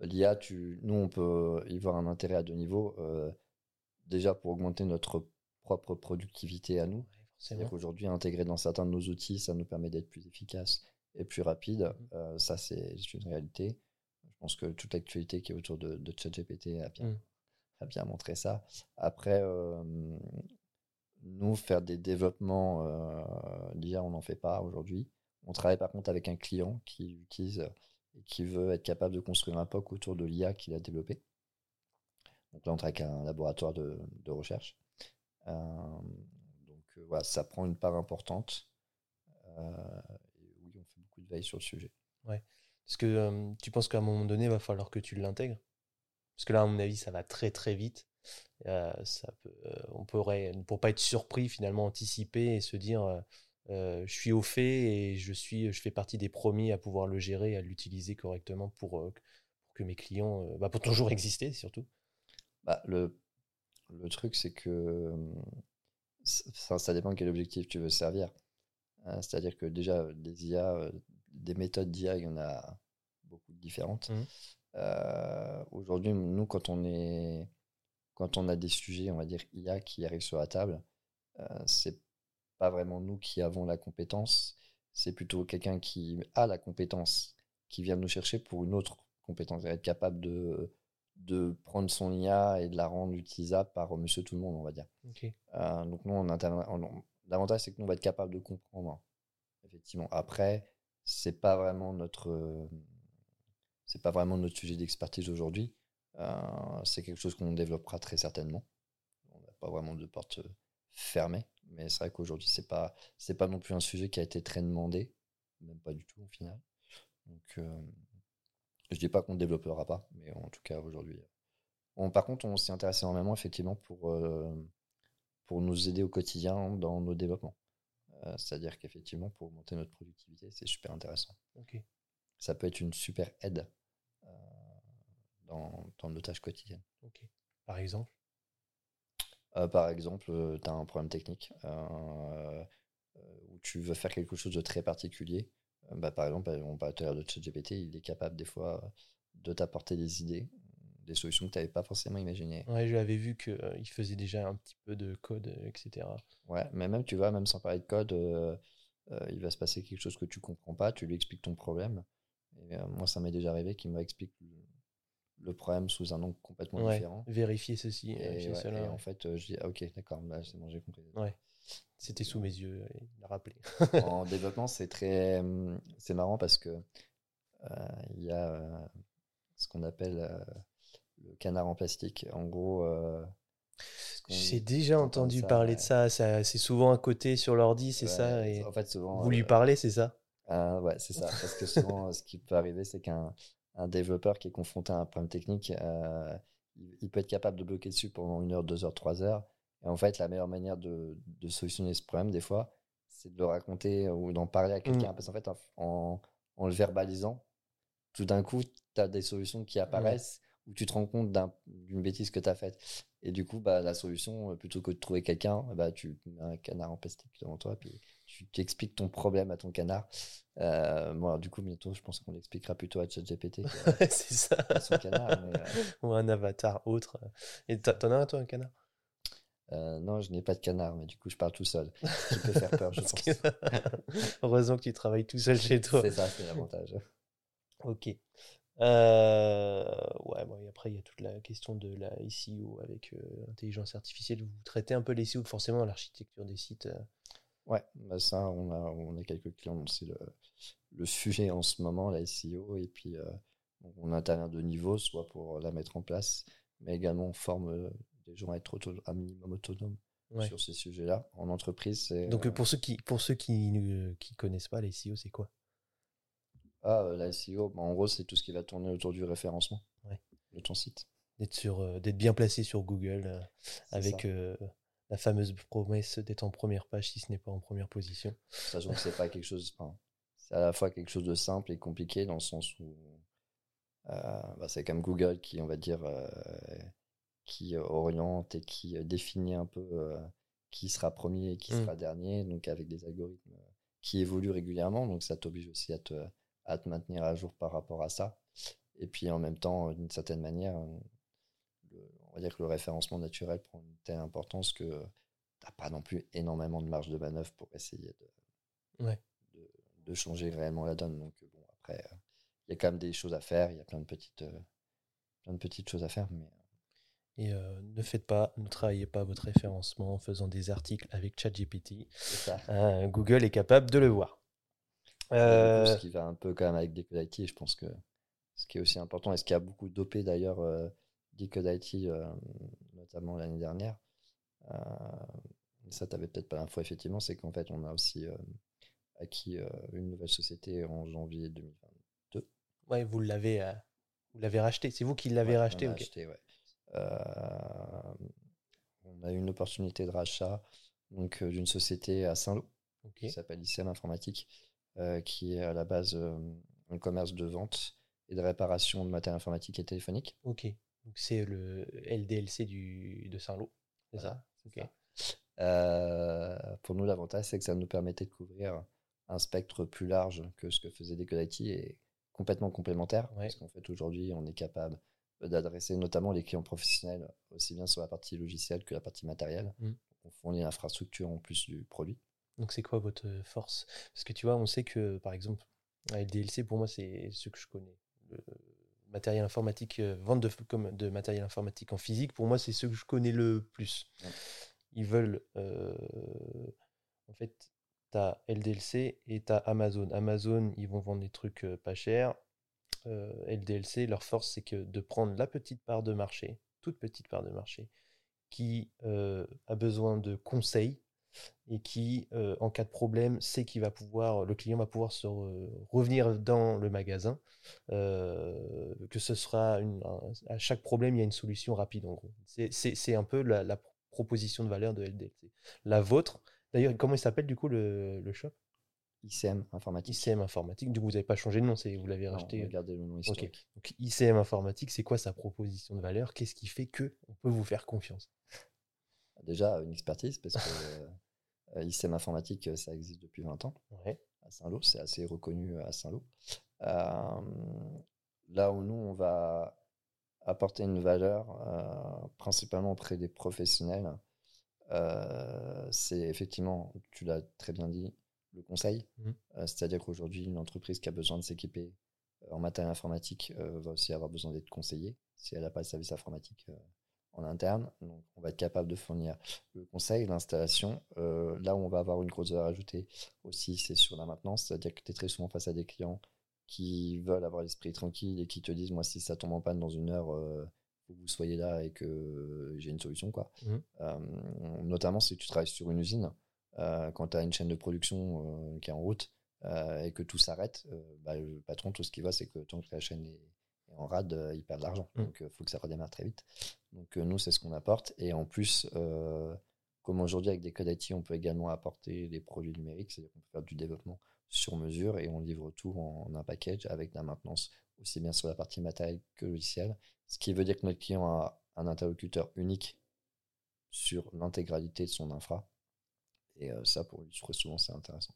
l'IA, tu, nous, on peut y voir un intérêt à deux niveaux. Euh, déjà, pour augmenter notre propre productivité à nous. Ouais, C'est-à-dire qu'aujourd'hui, intégrer dans certains de nos outils, ça nous permet d'être plus efficace et plus rapide. Mhm. Euh, ça, c'est une réalité. Je pense que toute l'actualité qui est autour de, de ChatGPT a bien, Mhm. a bien montré ça. Après, euh, nous, faire des développements euh, d'IA, on n'en fait pas aujourd'hui. On travaille par contre avec un client qui utilise et qui veut être capable de construire un POC autour de l'IA qu'il a développé. Donc là, on travaille avec un laboratoire de, de recherche. Euh, voilà, ça prend une part importante. Euh, et oui, on fait beaucoup de veille sur le sujet. Est-ce que euh, tu penses qu'à un moment donné, il va falloir que tu l'intègres? Parce que là, à mon avis, ça va très très vite. Euh, ça peut, on pourrait, pour pas être surpris, finalement anticiper et se dire je suis au fait et je, suis, je fais partie des premiers à pouvoir le gérer, à l'utiliser correctement pour, pour que mes clients, bah, pour toujours exister surtout. Bah, le, le truc, c'est que ça, ça dépend quel objectif tu veux servir. Euh, C'est-à-dire que déjà, des IA, euh, des méthodes d'IA, il y en a beaucoup différentes. Euh, Aujourd'hui, nous, quand on est, quand on a des sujets, on va dire IA qui arrivent sur la table, euh, c'est pas vraiment nous qui avons la compétence, c'est plutôt quelqu'un qui a la compétence qui vient nous chercher pour une autre compétence, être capable de, de prendre son IA et de la rendre utilisable par monsieur tout le monde, on va dire. Euh, donc nous, on intervient- on- l'avantage, c'est que nous, on va être capable de comprendre, effectivement. Après, c'est pas vraiment notre, euh, c'est pas vraiment notre sujet d'expertise aujourd'hui. Euh, c'est quelque chose qu'on développera très certainement. On n'a pas vraiment de porte euh, fermée, mais c'est vrai qu'aujourd'hui, c'est pas, c'est pas non plus un sujet qui a été très demandé, même pas du tout au final. Donc, euh, je dis pas qu'on ne développera pas, mais en tout cas aujourd'hui. On, par contre, on s'y intéresse énormément effectivement pour, euh, pour nous aider au quotidien dans nos développements. Euh, C'est-à-dire qu'effectivement, pour augmenter notre productivité, c'est super intéressant. Ça peut être une super aide euh, dans, dans nos tâches quotidiennes. Par exemple? Euh, par exemple, tu as un problème technique euh, euh, où tu veux faire quelque chose de très particulier. Euh, bah, par exemple, on parlait tout à l'heure de ChatGPT, il est capable des fois euh, de t'apporter des idées, des solutions que tu n'avais pas forcément imaginées. Ouais, je l'avais vu qu'il faisait déjà un petit peu de code, euh, etc. Ouais, mais même, tu vois, même sans parler de code, euh, euh, il va se passer quelque chose que tu comprends pas, tu lui expliques ton problème. Et euh, moi, ça m'est déjà arrivé qu'il m'explique le, le problème sous un angle complètement Ouais, différent. vérifier ceci, Et, vérifier ouais, cela. et en fait, euh, je dis, ah, ok, d'accord, là, c'est bon, j'ai compris. Ouais. C'était sous mes yeux, il l'a rappelé. en développement, c'est très, hum, c'est marrant parce que euh, il y a euh, ce qu'on appelle euh, le canard en plastique. En gros, J'ai déjà entendu ça, parler de ça, ça c'est souvent à côté sur l'ordi, c'est ça et En fait, souvent, Vous lui parlez, c'est ça? ouais, c'est ça. Parce que souvent, ce qui peut arriver, c'est qu'un un développeur qui est confronté à un problème technique, il peut être capable de bloquer dessus pendant une heure, deux heures, trois heures. Et en fait, la meilleure manière de, de solutionner ce problème, des fois, c'est de le raconter ou d'en parler à quelqu'un. Parce qu'en fait, en, en, en le verbalisant, tout d'un coup, tu as des solutions qui apparaissent où tu te rends compte d'un- d'une bêtise que tu as faite. Et du coup, bah, la solution, euh, plutôt que de trouver quelqu'un, bah, tu mets un canard en plastique devant toi, puis tu t'expliques ton problème à ton canard. Euh, bon, alors, du coup, bientôt, je pense qu'on l'expliquera plutôt à ChatGPT C'est ça. à son canard. mais, euh, Ou un avatar autre. Et t'en as un, toi, un canard? Euh, non, je n'ai pas de canard, mais du coup, je parle tout seul. Ce qui peut faire peur, je pense. que- Heureusement que tu travailles tout seul chez toi. C'est ça, c'est l'avantage. Ok. Euh, ouais, bon, et après, il y a toute la question de la SEO avec euh, intelligence artificielle. Vous traitez un peu les SEO forcément dans l'architecture des sites. euh. Ouais, bah ça, on a, on a quelques clients c'est le, le sujet en ce moment, la SEO, et puis on intervient de niveau, soit pour la mettre en place, mais également on forme des gens à être auto- un minimum autonomes Ouais. sur ces sujets-là. En entreprise, c'est. Donc, euh, pour ceux qui pour ceux qui ne qui connaissent pas les SEO, c'est quoi? Ah, euh, la SEO, bah, en gros, c'est tout ce qui va tourner autour du référencement Ouais. de ton site. D'être sur euh, d'être bien placé sur Google avec la fameuse promesse d'être en première page si ce n'est pas en première position. Sachant que c'est pas quelque chose. c'est à la fois quelque chose de simple et compliqué dans le sens où bah, c'est comme Google qui, on va dire, qui oriente et qui définit un peu qui sera premier et qui Mmh. sera dernier, donc avec des algorithmes qui évoluent régulièrement, donc ça t'oblige aussi à te, à te maintenir à jour par rapport à ça. Et puis en même temps, d'une certaine manière, le- on va dire que le référencement naturel prend une telle importance que t'as pas non plus énormément de marge de manœuvre pour essayer de, Ouais. de, de changer réellement la donne. Donc bon, après, euh, il y a quand même des choses à faire, il y a plein de petites, euh, plein de petites choses à faire, mais Et euh, ne faites pas, ne travaillez pas votre référencement en faisant des articles avec ChatGPT. Euh, Google est capable de le voir. Coup, Euh, ce qui va un peu quand même avec Decode IT, je pense que ce qui est aussi important, et ce qui a beaucoup dopé d'ailleurs euh, Decode IT, notamment l'année dernière, ça t'avais peut-être pas l'info effectivement, c'est qu'en fait on a aussi acquis une nouvelle société en janvier 2022. ouais, vous l'avez, vous l'avez racheté. C'est vous qui l'avez Ouais, racheté, ok. acheté, ouais. Euh, on a eu une opportunité de rachat donc euh, d'une société à Saint-Lô qui s'appelle ICM Informatique, euh, qui est à la base un commerce de vente et de réparation de matériel informatique et téléphonique. Ok. Donc c'est le LDLC du, de Saint-Lô. C'est Voilà, ça? c'est Ok. ça. Euh, pour nous, l'avantage, c'est que ça nous permettait de couvrir un spectre plus large que ce que faisait Decode IT et complètement complémentaire. Ouais. Parce qu'en fait, aujourd'hui, on est capable d'adresser notamment les clients professionnels, aussi bien sur la partie logicielle que la partie matérielle. Mm. On fournit l'infrastructure en plus du produit. Donc c'est quoi votre force? Parce que tu vois, on sait que par exemple, à LDLC, pour moi, c'est ce que je connais. Le matériel informatique, euh, vente de, comme de matériel informatique en physique, pour moi, c'est ce que je connais le plus. Ouais. Ils veulent. euh, en fait, tu as LDLC et tu as Amazon. Amazon, ils vont vendre des trucs euh, pas chers. Euh, LDLC, leur force, c'est que de prendre la petite part de marché, toute petite part de marché, qui euh, a besoin de conseils et qui, euh, en cas de problème, sait qu'il va pouvoir, le client va pouvoir se re- revenir dans le magasin, que ce sera à chaque problème, il y a une solution rapide en gros. C'est- un peu la, proposition de valeur de LDLC. La vôtre, d'ailleurs, comment il s'appelle du coup le shop? ICM Informatique. ICM Informatique. Du coup, vous n'avez pas changé de nom, c'est vous l'avez on racheté. a gardé le nom Ok. historique. Donc ICM Informatique, c'est quoi sa proposition de valeur? Qu'est-ce qui fait que on peut vous faire confiance? Déjà, une expertise, parce que euh, ICM Informatique, euh, ça existe depuis 20 ans. Ouais. à Saint-Lô, c'est assez reconnu à Saint-Lô. Euh, là où nous, on va apporter une valeur, euh, principalement auprès des professionnels, euh, c'est effectivement, tu l'as très bien dit, le conseil. Mhm. Euh, C'est-à-dire qu'aujourd'hui, une entreprise qui a besoin de s'équiper euh, en matériel informatique euh, va aussi avoir besoin d'être conseillée si elle n'a pas de service informatique en interne. Donc, on va être capable de fournir le conseil, l'installation. Euh, là où on va avoir une grosse valeur ajoutée aussi, c'est sur la maintenance. C'est-à-dire que tu es très souvent face à des clients qui veulent avoir l'esprit tranquille et qui te disent, moi, si ça tombe en panne dans une heure, euh, faut que vous soyez là et que j'ai une solution. Quoi. Euh, notamment si tu travailles sur une usine, quand tu as une chaîne de production euh, qui est en route euh, et que tout s'arrête, euh, bah, le patron, tout ce qu'il voit, c'est que tant que la chaîne est, en rade, euh, il perd de l'argent. Mhm. Donc, il faut que ça redémarre très vite. Donc, euh, nous, c'est ce qu'on apporte. Et en plus, euh, comme aujourd'hui, avec des codes IT, on peut également apporter des produits numériques, c'est-à-dire qu'on peut faire du développement sur mesure et on livre tout en, en un package avec de la maintenance, aussi bien sur la partie matérielle que logicielle. Ce qui veut dire que notre client a un interlocuteur unique sur l'intégralité de son infra. Et euh, ça, pour lui, très souvent, c'est intéressant.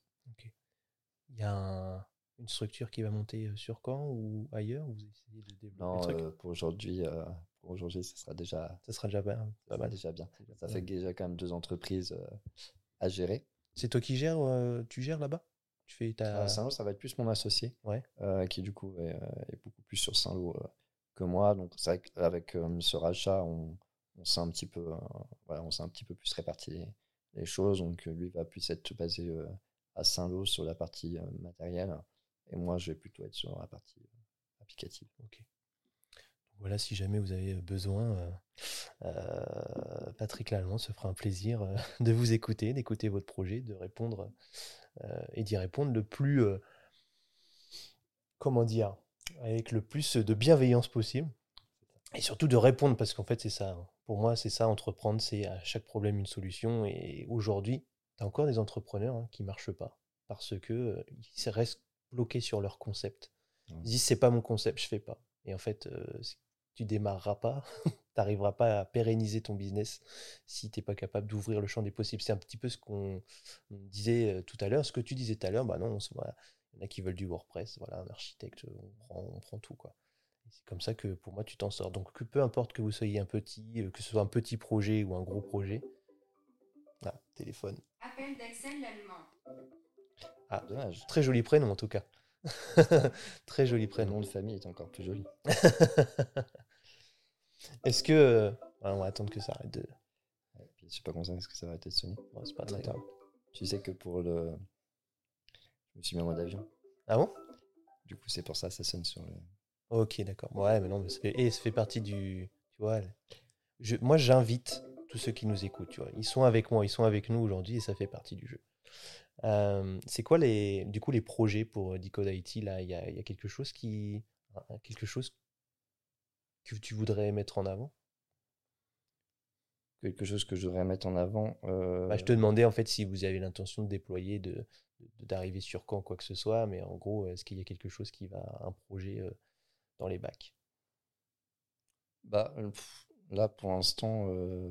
Il y a un- une structure qui va monter euh, sur Caen ou ailleurs Vous essayez de développer Non, le truc? euh, pour aujourd'hui, euh, pour aujourd'hui, ça sera déjà, Ça sera déjà pas ça sera déjà bien. Déjà Ça fait déjà quand même deux entreprises euh, à gérer. C'est toi qui gères Tu gères là-bas? Tu fais ta. Saint-Lô, ça va être plus mon associé, Ouais. qui du coup est, est beaucoup plus sur Saint-Lô que moi. Donc c'est vrai qu'avec ce rachat, on, on s'est un petit peu, voilà, on s'est un petit peu plus réparti les, choses. Donc euh, lui va plus être basé euh, à Saint-Lô sur la partie euh, matérielle, et moi je vais plutôt être sur la partie applicative. Ok. Voilà, si jamais vous avez besoin, Patrick Lallemand se fera un plaisir de vous écouter, d'écouter votre projet, de répondre et d'y répondre le plus, comment dire, avec le plus de bienveillance possible. Et surtout de répondre, parce qu'en fait, c'est ça. hein. Pour moi, c'est ça, entreprendre, c'est à chaque problème une solution. Et aujourd'hui, tu as encore des entrepreneurs hein, qui ne marchent pas parce que euh, restent bloqués sur leur concept. Ils disent c'est pas mon concept, je fais pas. Et en fait, euh, tu démarreras pas, tu n'arriveras pas à pérenniser ton business si tu n'es pas capable d'ouvrir le champ des possibles. C'est un petit peu ce qu'on on disait euh, tout à l'heure, ce que tu disais tout à l'heure, bah non, voilà, il y en a qui veulent du WordPress, voilà, un architecte, on prend, on prend tout quoi. C'est comme ça que pour moi tu t'en sors. Donc que peu importe que vous soyez un petit, euh, que ce soit un petit projet ou un gros projet. Ah, téléphone. Appel d'Axel l'allemand. Dommage. Très joli prénom en tout cas. Très joli Le prénom. nom de famille est encore plus joli. Est-ce que. euh, ouais, on va attendre que ça arrête de. Je sais pas comment ça, est-ce que ça va arrêter de sonner. Bon, c'est pas très grave. Tu sais que pour le. Je me suis mis en mode avion. Ah bon? Du coup, c'est pour ça ça sonne sur le. Ok, d'accord. Ouais, mais non, mais ça fait, et ça fait partie du. Tu vois, je, moi, j'invite tous ceux qui nous écoutent. Tu vois, ils sont avec moi, ils sont avec nous aujourd'hui et ça fait partie du jeu. Euh, c'est quoi les, du coup, les projets pour Decode IT là? Il y a, il y a quelque chose qui, quelque chose que tu voudrais mettre en avant? Quelque chose que je voudrais mettre en avant. euh, Bah, Je te demandais en fait si vous avez l'intention de déployer, de de- d'arriver sur quand quoi que ce soit, mais en gros, est-ce qu'il y a quelque chose qui va, un projet euh, dans les bacs Bah, euh, là, pour l'instant, euh,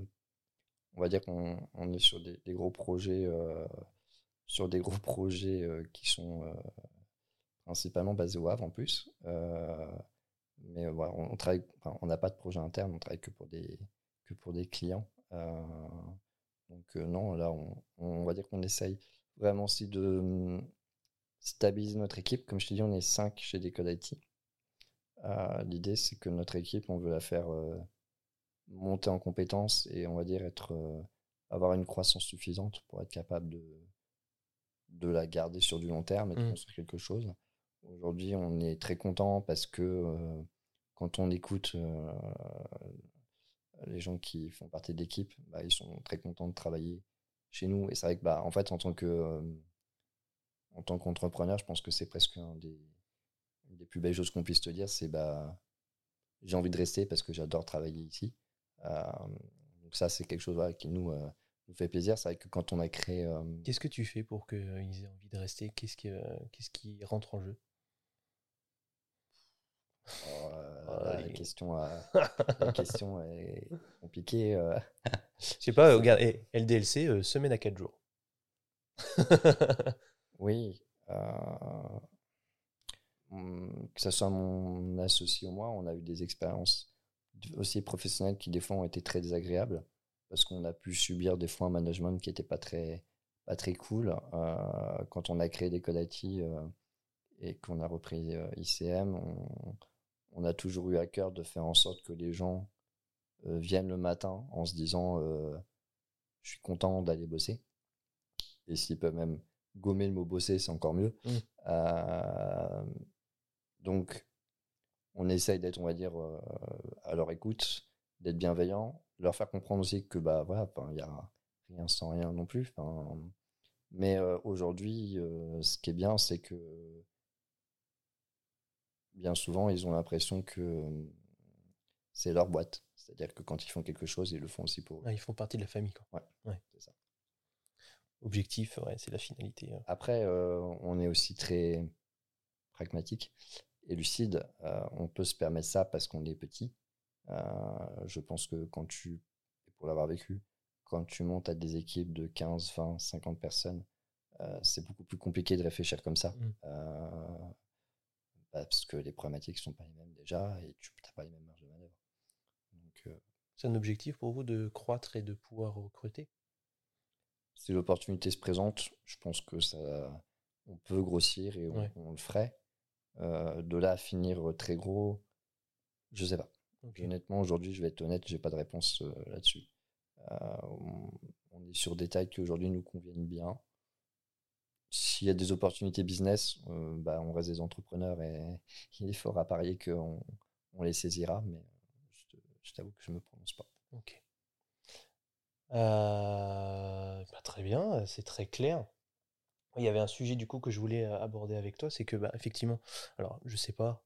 on va dire qu'on on est sur des, gros projets, euh, sur des gros projets qui sont principalement basés au Havre en plus. Mais voilà, on, travaille, on n'a pas de projet interne, on travaille que pour des, que pour des clients. Donc non, là, on, on va dire qu'on essaye vraiment aussi de stabiliser notre équipe. Comme je t'ai dit, on est 5 chez Decode IT. Euh, L'idée, c'est que notre équipe, on veut la faire euh, monter en compétences et on va dire être, euh, avoir une croissance suffisante pour être capable de, de la garder sur du long terme et de Mm. construire quelque chose. Aujourd'hui, on est très content parce que euh, quand on écoute euh, les gens qui font partie de l'équipe, bah, ils sont très contents de travailler chez nous. Et c'est vrai que, bah, en fait, en tant que euh, en tant qu'entrepreneur, je pense que c'est presque un des, une des plus belles choses qu'on puisse te dire, c'est bah j'ai envie de rester parce que j'adore travailler ici. Euh, donc ça, c'est quelque chose voilà, qui nous, euh, nous fait plaisir. C'est vrai que quand on a créé, euh, Qu'est-ce que tu fais pour qu'ils aient envie de rester? Qu'est-ce qui, qu'est-ce qui rentre en jeu? Oh, là, la question, la question est compliquée. Je sais pas, regarde, eh, LDLC, semaine à 4 jours. Oui. Hum, que ce soit mon associé ou moi, on a eu des expériences aussi professionnelles qui des fois ont été très désagréables parce qu'on a pu subir des fois un management qui n'était pas très, pas très cool. Euh, quand on a créé des codes IT euh, et qu'on a repris euh, ICM, on, on a toujours eu à cœur de faire en sorte que les gens euh, viennent le matin en se disant je suis content d'aller bosser. Et s'ils peuvent même gommer le mot bosser, c'est encore mieux. Mm. Donc, on essaye d'être, on va dire, euh, à leur écoute, d'être bienveillant, leur faire comprendre aussi que, bah voilà, il y a rien sans rien non plus. mais euh, aujourd'hui, euh, ce qui est bien, c'est que bien souvent, ils ont l'impression que c'est leur boîte. C'est-à-dire que quand ils font quelque chose, ils le font aussi pour eux. Ils font partie de la famille. Quoi. Ouais, Ouais. c'est ça. Objectif, ouais, c'est la finalité. euh. Après, on est aussi très pragmatique et lucide. Euh, on peut se permettre ça parce qu'on est petit. Euh, je pense que quand tu, pour l'avoir vécu, quand tu montes à des équipes de 15, 20, 50 personnes, euh, c'est beaucoup plus compliqué de réfléchir comme ça. Mm. Euh, bah, parce que les problématiques sont pas les mêmes déjà et tu n'as pas les mêmes marges de manœuvre. Euh, C'est un objectif pour vous de croître et de pouvoir recruter? Si l'opportunité se présente, je pense que ça, on peut grossir et on, Ouais. on le ferait. Euh, de là à finir très gros, je sais pas. Honnêtement, aujourd'hui, je vais être honnête, j'ai pas de réponse euh, là-dessus. Euh, on, on est sur des tailles qui aujourd'hui nous conviennent bien. S'il y a des opportunités business, euh, bah, on reste des entrepreneurs et il est fort à parier qu'on on les saisira, mais je, t'avoue que je me prononce pas. Ok. Euh, bah, très bien, c'est très clair. Il y avait un sujet du coup que je voulais aborder avec toi, c'est que bah, effectivement, alors je sais pas,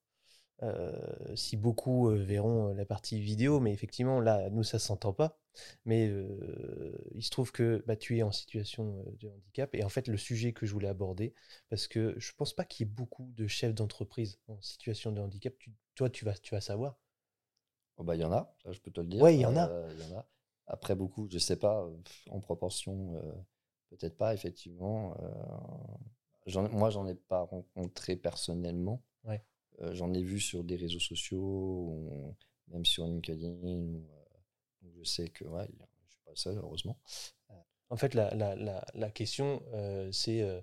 euh, si beaucoup euh, verront la partie vidéo, mais effectivement, là, nous, ça s'entend pas. Mais euh, il se trouve que bah, tu es en situation de handicap. Et en fait, le sujet que je voulais aborder, parce que je pense pas qu'il y ait beaucoup de chefs d'entreprise en situation de handicap. Tu- toi, tu vas, tu vas savoir. Oh, bah, il y en a, je peux te le dire. Ouais, il y en a. Euh, y en a. Après, beaucoup, je sais pas, en proportion, peut-être pas, effectivement. euh, moi, j'en ai pas rencontré personnellement. Ouais. Euh, j'en ai vu sur des réseaux sociaux, ou même sur LinkedIn. ou, euh, donc je sais que ouais, il je suis pas seul, heureusement. En fait, la, la, la, la question, euh, c'est euh,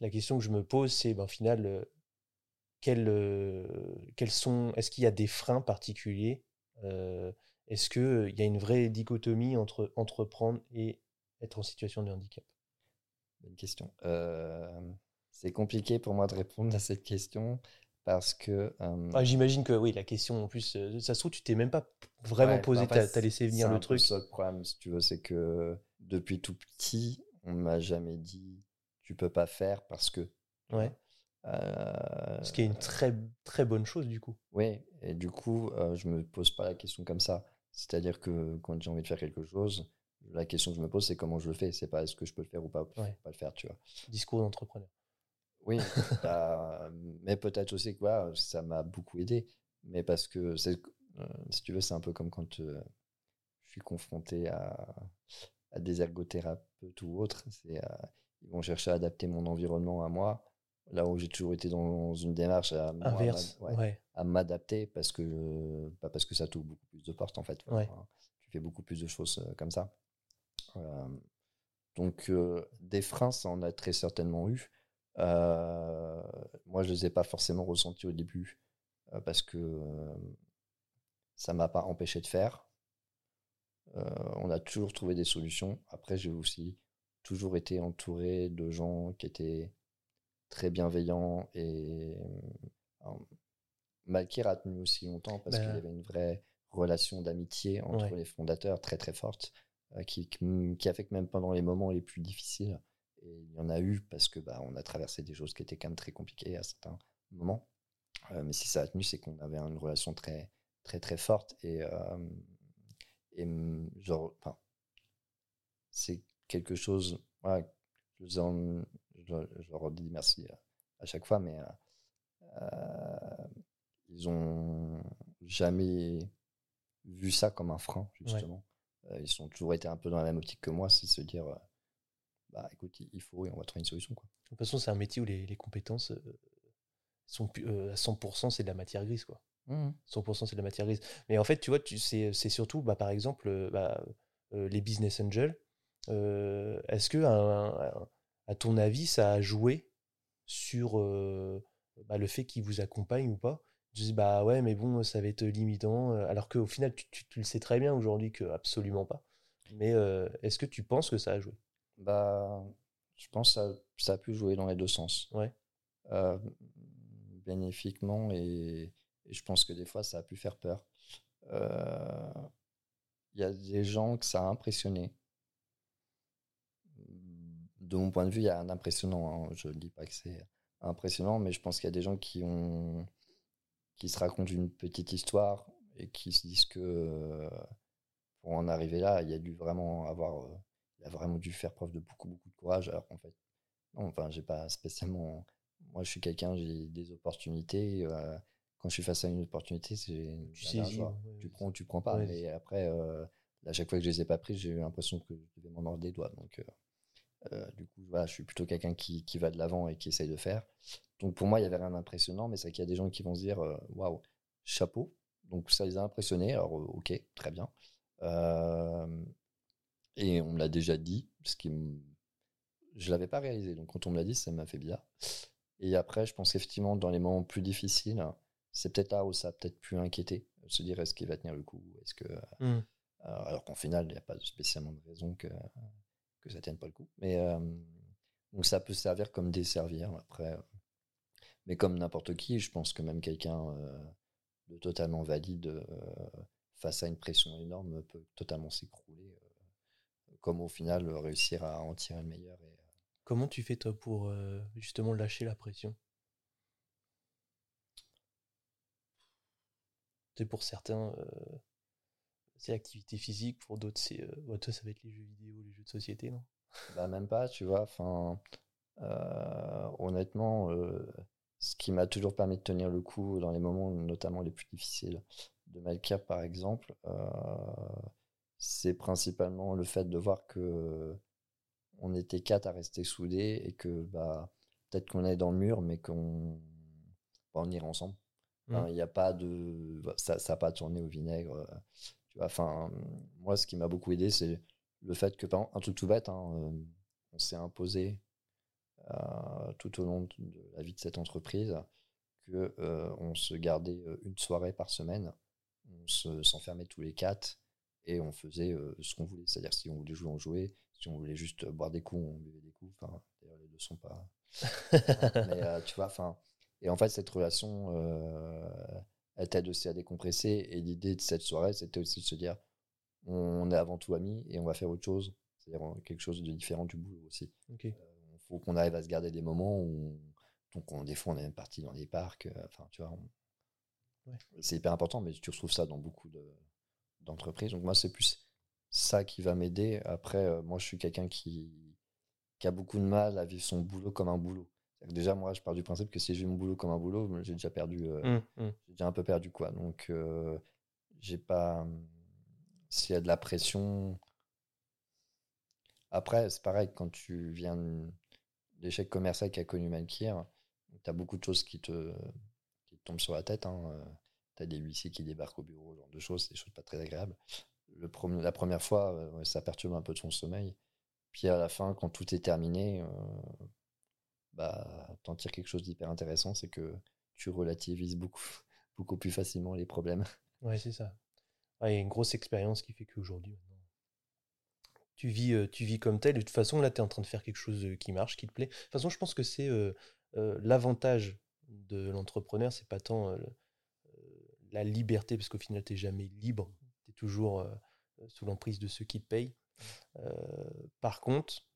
la question que je me pose, c'est ben, au final, euh, quels, quels sont, est-ce qu'il y a des freins particuliers Est-ce qu'il y a une vraie dichotomie entre entreprendre et être en situation de handicap Bonne question. Euh, c'est compliqué pour moi de répondre à cette question parce que. euh, Ah, J'imagine que oui, la question en plus, euh, ça se trouve, tu t'es même pas vraiment Ouais, posé, fait, as laissé venir c'est le truc. ça le problème, si tu veux, c'est que depuis tout petit, on m'a jamais dit tu peux pas faire parce que. tu Ouais. Ce qui est une très très bonne chose du coup. Oui, et du coup, je me pose pas la question comme ça. C'est-à-dire que quand j'ai envie de faire quelque chose, la question que je me pose, c'est comment je le fais. C'est pas est-ce que je peux le faire ou pas, Ouais. pas le faire, tu vois. Discours d'entrepreneur. Oui, bah, mais peut-être aussi que voilà, ça m'a beaucoup aidé. Mais parce que, euh, si tu veux, c'est un peu comme quand euh, je suis confronté à, à des ergothérapeutes ou autres. C'est, euh, ils vont chercher à adapter mon environnement à moi. Là où j'ai toujours été dans une démarche à, moi, à m'ad- Inverse. ouais, ouais. à m'adapter parce que, pas parce que ça t'ouvre beaucoup plus de portes en fait. Tu fais beaucoup plus de choses comme ça. Donc des freins, ça en a très certainement eu. Moi, je les ai pas forcément ressentis au début parce que ça m'a pas empêché de faire. Euh, on a toujours trouvé des solutions. Après, j'ai aussi toujours été entouré de gens qui étaient très bienveillants et Malkir a tenu aussi longtemps parce Ben- qu'il y avait une vraie relation d'amitié entre Ouais. les fondateurs très très forte qui, qui, qui a fait que même pendant les moments les plus difficiles, et il y en a eu parce que bah, on a traversé des choses qui étaient quand même très compliquées à certains moments. Euh, mais si ça a tenu, c'est qu'on avait une relation très très très forte et, euh, et genre, enfin, c'est quelque chose. voilà, je, en- je leur- je leur dis merci à, à chaque fois, mais euh, euh, ils ont jamais vu ça comme un frein, justement. Euh, ils ont toujours été un peu dans la même optique que moi, c'est de se dire, euh, bah écoute, il faut et on va trouver une solution. Quoi. De toute façon, c'est un métier où les, les compétences euh, sont euh, à 100%, c'est de la matière grise quoi. 100% c'est de la matière grise. Mais en fait, tu vois, tu, c'est, c'est surtout, bah, par exemple, bah, euh, les business angels. Euh, est-ce que, un- un- à ton avis, ça a joué sur bah, le fait qu'ils vous accompagnent ou pas? Je dis, bah ouais, mais bon, ça va être limitant. euh, Alors qu'au final, tu, tu- tu le sais très bien aujourd'hui que absolument pas. Mais euh, est-ce que tu penses que ça a joué? Bah, je pense que ça, ça a pu jouer dans les deux sens. Ouais. Euh, bénéfiquement et, et je pense que des fois ça a pu faire peur. Euh, Il y a des gens que ça a impressionné. De mon point de vue, il y a un impressionnant. hein. Je ne dis pas que c'est impressionnant, mais je pense qu'il y a des gens qui ont qui se racontent une petite histoire et qui se disent que euh, pour en arriver là, il a dû vraiment avoir euh, il a vraiment dû faire preuve de beaucoup, beaucoup de courage. Alors qu'en fait, non, enfin, j'ai pas spécialement. Moi, je suis quelqu'un, j'ai des opportunités. euh, quand je suis face à une opportunité, c'est. Tu ouais, tu prends ou tu prends pas. ouais. Mais après, à chaque fois que je les ai pas prises, j'ai eu l'impression que je devais m'en mordre des doigts. Donc, du coup, voilà, je suis plutôt quelqu'un qui, qui va de l'avant et qui essaye de faire. Donc, pour moi, il y avait rien d'impressionnant, mais c'est qu'il y a des gens qui vont se dire euh, waouh, chapeau. Donc, ça les a impressionnés. Alors, euh, ok, très bien. Euh, et on me l'a déjà dit, ce qui me... je l'avais pas réalisé. Donc quand on me l'a dit, ça m'a fait bizarre. Et après, je pense qu'effectivement, dans les moments plus difficiles, c'est peut-être là où ça a peut-être pu inquiéter, se dire est-ce qu'il va tenir le coup, est-ce que euh, alors qu'en final, il n'y a pas spécialement de raison que que ça tienne pas le coup. Mais euh, donc ça peut servir comme desservir après. euh. Mais comme n'importe qui, je pense que même quelqu'un euh, de totalement valide face à une pression énorme peut totalement s'écrouler. comme au final réussir à en tirer le meilleur. Et, Comment tu fais toi pour justement lâcher la pression? C'est pour certains, c'est l'activité physique, pour d'autres, c'est. euh, bah, toi, ça va être les jeux vidéo, les jeux de société, non? Bah, même pas, tu vois. Enfin, euh, honnêtement, euh, ce qui m'a toujours permis de tenir le coup dans les moments, notamment les plus difficiles, de Malkia par exemple, euh, c'est principalement le fait de voir que on était quatre à rester soudés et que bah peut-être qu'on est dans le mur, mais qu'on bah, on ira ensemble. Enfin, Mm. Il n'y a pas de ça, ça a pas tourné au vinaigre. Tu vois, enfin, moi, ce qui m'a beaucoup aidé, c'est le fait que, par exemple, un truc tout bête, hein, euh, on s'est imposé euh, tout au long de la vie de cette entreprise que euh, on se gardait une soirée par semaine, on se- s'enfermait tous les quatre et on faisait euh, ce qu'on voulait. C'est-à-dire si on voulait jouer, on jouait. Si on voulait juste boire des coups, on buvait des coups. Enfin, d'ailleurs, les deux sont pas. Mais tu vois, enfin. Et en fait, cette relation, elle t'aide aussi à décompresser. Et l'idée de cette soirée, c'était aussi de se dire, on est avant tout amis et on va faire autre chose. C'est-à-dire euh, quelque chose de différent du boulot aussi. Il faut qu'on arrive à se garder des moments où, donc on, des fois, on est même parti dans les parcs. euh, Enfin, tu vois, on- Ouais. c'est hyper important, mais tu retrouves ça dans beaucoup de- d'entreprises. Donc moi, c'est plus ça qui va m'aider. Après, euh, moi, je suis quelqu'un qui, qui a beaucoup de mal à vivre son boulot comme un boulot. Déjà, moi, je pars du principe que si je vis mon boulot comme un boulot, j'ai déjà perdu, euh, Mm, mm. j'ai déjà un peu perdu, quoi. Donc, euh, j'ai pas. S'il y a de la pression. Après, c'est pareil, quand tu viens de l'échec commercial qu'a connu Malkir, tu as beaucoup de choses qui te, qui te tombent sur la tête. Tu as des huissiers qui débarquent au bureau, ce genre de choses, des choses pas très agréables. Le premier- la première fois, euh, ça perturbe un peu ton sommeil. Puis à la fin, quand tout est terminé, euh, bah, t'en tires quelque chose d'hyper intéressant, c'est que tu relativises beaucoup, plus facilement les problèmes. Ouais, c'est ça. Il y a une grosse expérience qui fait qu'aujourd'hui, tu vis, euh, tu vis comme tel. De toute façon, là, tu es en train de faire quelque chose euh, qui marche, qui te plaît. De toute façon, je pense que c'est euh, l'avantage de l'entrepreneur, c'est pas tant la liberté, parce qu'au final, tu n'es jamais libre. Tu es toujours sous l'emprise de ceux qui te payent. Par contre,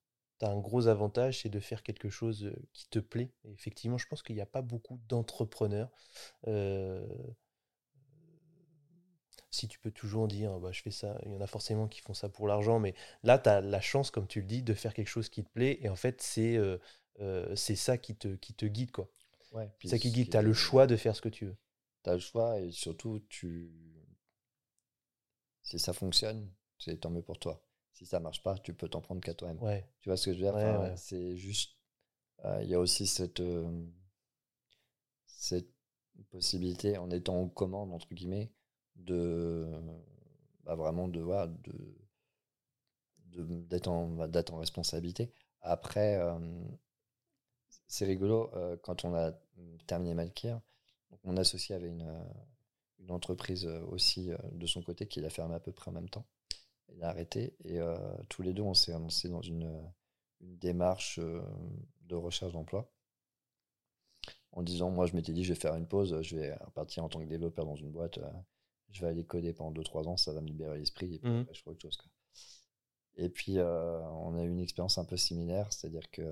tu as un gros avantage, c'est de faire quelque chose qui te plaît. Et effectivement, je pense qu'il n'y a pas beaucoup d'entrepreneurs. euh, si tu peux toujours dire, bah, je fais ça, il y en a forcément qui font ça pour l'argent, mais là, tu as la chance, comme tu le dis, de faire quelque chose qui te plaît, et en fait, c'est euh, euh, c'est ça qui te, qui te guide, quoi. Ouais, C'est ça qui guide, tu as le choix de faire ce que tu veux. Tu as le choix et surtout, tu... si ça fonctionne, c'est tant mieux pour toi. Si ça marche pas, tu peux t'en prendre qu'à toi-même. Ouais, Tu vois ce que je veux dire? Ouais, Enfin, ouais. C'est juste. euh, Il y a aussi cette, euh, cette possibilité, en étant aux commandes, entre guillemets, de. bah, vraiment de. Voilà, de d'être en, bah, en responsabilité. Après, euh, c'est rigolo, euh, quand on a terminé Malkir, mon associé avait une, une entreprise aussi euh, de son côté qu'il a fermé à peu près en même temps. Il a arrêté et euh, tous les deux, on s'est lancé dans une, une démarche euh, de recherche d'emploi. En disant, moi, je m'étais dit, je vais faire une pause, je vais partir en tant que développeur dans une boîte, euh, je vais aller coder pendant 2-3 ans, ça va me libérer l'esprit et puis après, je ferai autre chose. quoi. Et puis, on a eu une expérience un peu similaire, c'est-à-dire que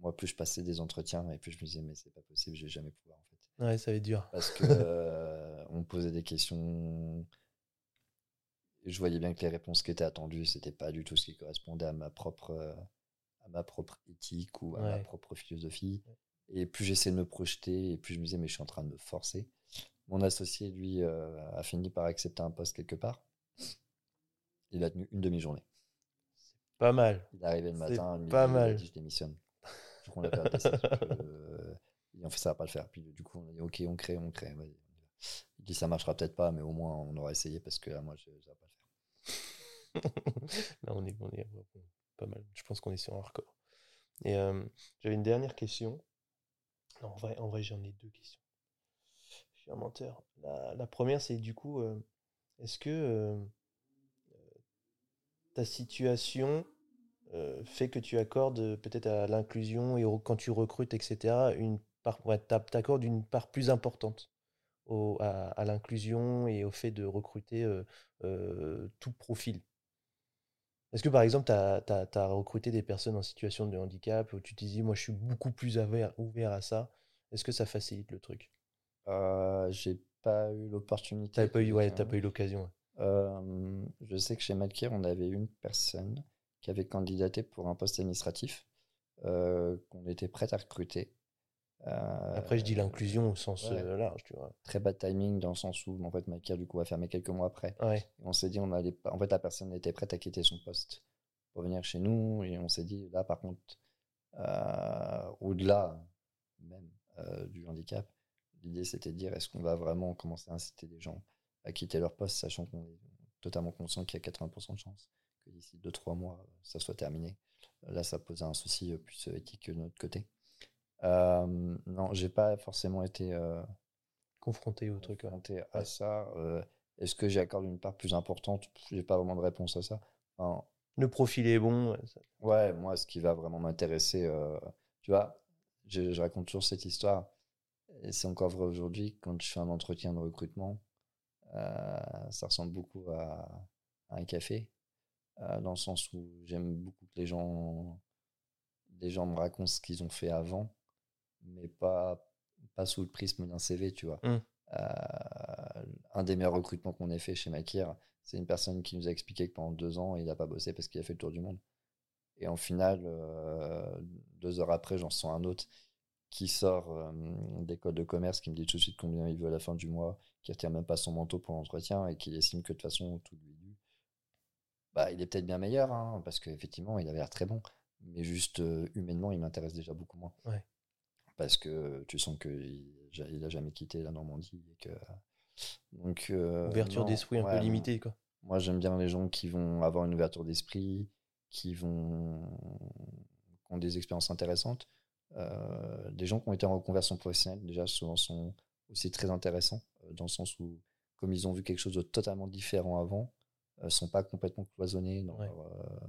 moi, plus je passais des entretiens et plus je me disais, mais c'est pas possible, je vais jamais pouvoir en fait ouais, ça va être dur. parce que euh, on me posait des questions. Et Je voyais bien que les réponses qui étaient attendues, c'était pas du tout ce qui correspondait à ma propre, euh, à ma propre éthique ou à ma propre philosophie. Et plus j'essayais de me projeter, et plus je me disais, mais je suis en train de me forcer. Mon associé, lui, euh, a fini par accepter un poste quelque part. Il a tenu une demi-journée. Pas mal. Il est arrivé le matin, midi, pas il a mal. dit je démissionne. Du coup, on perdu euh, il en fait ça va pas le faire. Puis du coup, on a dit ok, on crée, on crée. on. Il dit ça marchera peut-être pas, mais au moins on aura essayé parce que là, moi, je, ça va pas le faire. Là, on est, on est pas mal. Je pense qu'on est sur un record. Et euh, j'avais une dernière question. En vrai, en vrai j'en ai deux questions. Je suis un menteur. La, première, c'est du coup, euh, est-ce que euh, ta situation fait que tu accordes peut-être à l'inclusion et quand tu recrutes, etc., une part, t'accordes une part plus importante? Au- à, à l'inclusion et au fait de recruter euh, euh, tout profil. Est-ce que par exemple, tu as, recruté des personnes en situation de handicap où tu te dis, moi je suis beaucoup plus ouvert, ouvert à ça Est-ce que ça facilite le truc? Euh, j'ai pas eu l'opportunité. T'as pas eu, ouais, pas eu l'occasion. ouais. Euh, je sais que chez Malkir, on avait une personne qui avait candidaté pour un poste administratif euh, qu'on était prête à recruter. Euh, Après, je dis l'inclusion au sens ouais. euh, large, tu vois. Très bad timing dans le sens où en fait Malkir du coup a fermé quelques mois après. Ouais. Et on s'est dit on allait pas. En fait, la personne était prête à quitter son poste pour venir chez nous et on s'est dit là par contre, euh, au-delà même euh, du handicap, l'idée c'était de dire est-ce qu'on va vraiment commencer à inciter les gens à quitter leur poste, sachant qu'on est totalement conscient qu'il y a 80% de chances que d'ici 2-3 mois, ça soit terminé. Là, ça pose un souci plus éthique que de notre côté. Euh, non, j'ai pas forcément été euh, Confronté au truc. confronté à ça. Euh, Est-ce que j'accorde une part plus importante? J'ai pas vraiment de réponse à ça. Enfin, Le profil est bon. ouais, ça- Ouais, moi, ce qui va vraiment m'intéresser, euh, tu vois, je, je raconte toujours cette histoire, et c'est encore vrai aujourd'hui, quand je fais un entretien de recrutement, ça ressemble beaucoup à, à un café, dans le sens où j'aime beaucoup que les gens, les gens me racontent ce qu'ils ont fait avant, mais pas, pas sous le prisme d'un CV, tu vois. Mm. Euh, un des meilleurs recrutements qu'on ait fait chez Makir, c'est une personne qui nous a expliqué que pendant deux ans, il n'a pas bossé parce qu'il a fait le tour du monde. Et en final, euh, deux heures après, j'en sens un autre qui sort euh, d'école de commerce, qui me dit tout de suite combien il veut à la fin du mois, qui retient même pas son manteau pour l'entretien et qui estime que de toute façon, tout lui est dû. Bah, il est peut-être bien meilleur, hein, parce qu'effectivement, il avait l'air très bon. Mais juste euh, humainement, il m'intéresse déjà beaucoup moins. Ouais. Parce que tu sens qu'il il a jamais quitté la Normandie. Et que... Donc, euh, Ouverture d'esprit un ouais, peu limitée, quoi. moi, j'aime bien les gens qui vont avoir une ouverture d'esprit, qui vont qui ont des expériences intéressantes. Euh, des gens qui ont été en reconversion professionnelle, déjà, souvent sont aussi très intéressants, euh, dans le sens où, comme ils ont vu quelque chose de totalement différent avant, ne sont pas complètement cloisonnés. dans Ouais. leur, euh,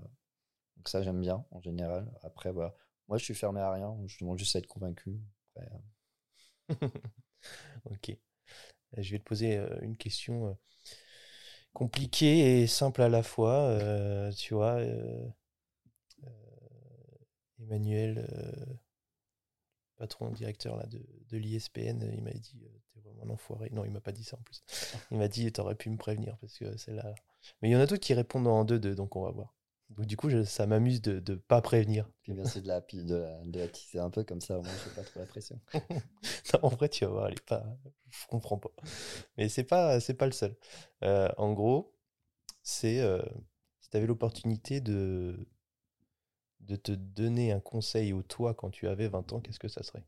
Donc ça, j'aime bien, en général. Après, voilà. Moi, je suis fermé à rien, je demande juste à être convaincu. Après, euh, Ok. Euh, Je vais te poser euh, une question compliquée et simple à la fois. euh, tu vois, euh, euh, Emmanuel, patron, directeur là, de, de l'ISPN, il m'a dit T'es vraiment un enfoiré. Non, il m'a pas dit ça en plus. Il m'a dit T'aurais pu me prévenir parce que c'est là. Mais il y en a d'autres qui répondent en 2-2, donc on va voir. Donc du coup, je- ça m'amuse de ne pas prévenir. puis bien, c'est de la, de, la, de la teaser un peu comme ça, au moins, je fais pas trop la pression. Non, en vrai, tu vas voir, elle est pas. Je comprends pas. Mais c'est pas, c'est pas le seul. Euh, en gros, c'est euh, si tu avais l'opportunité de de te donner un conseil au toi quand tu avais 20 ans, qu'est-ce que ça serait?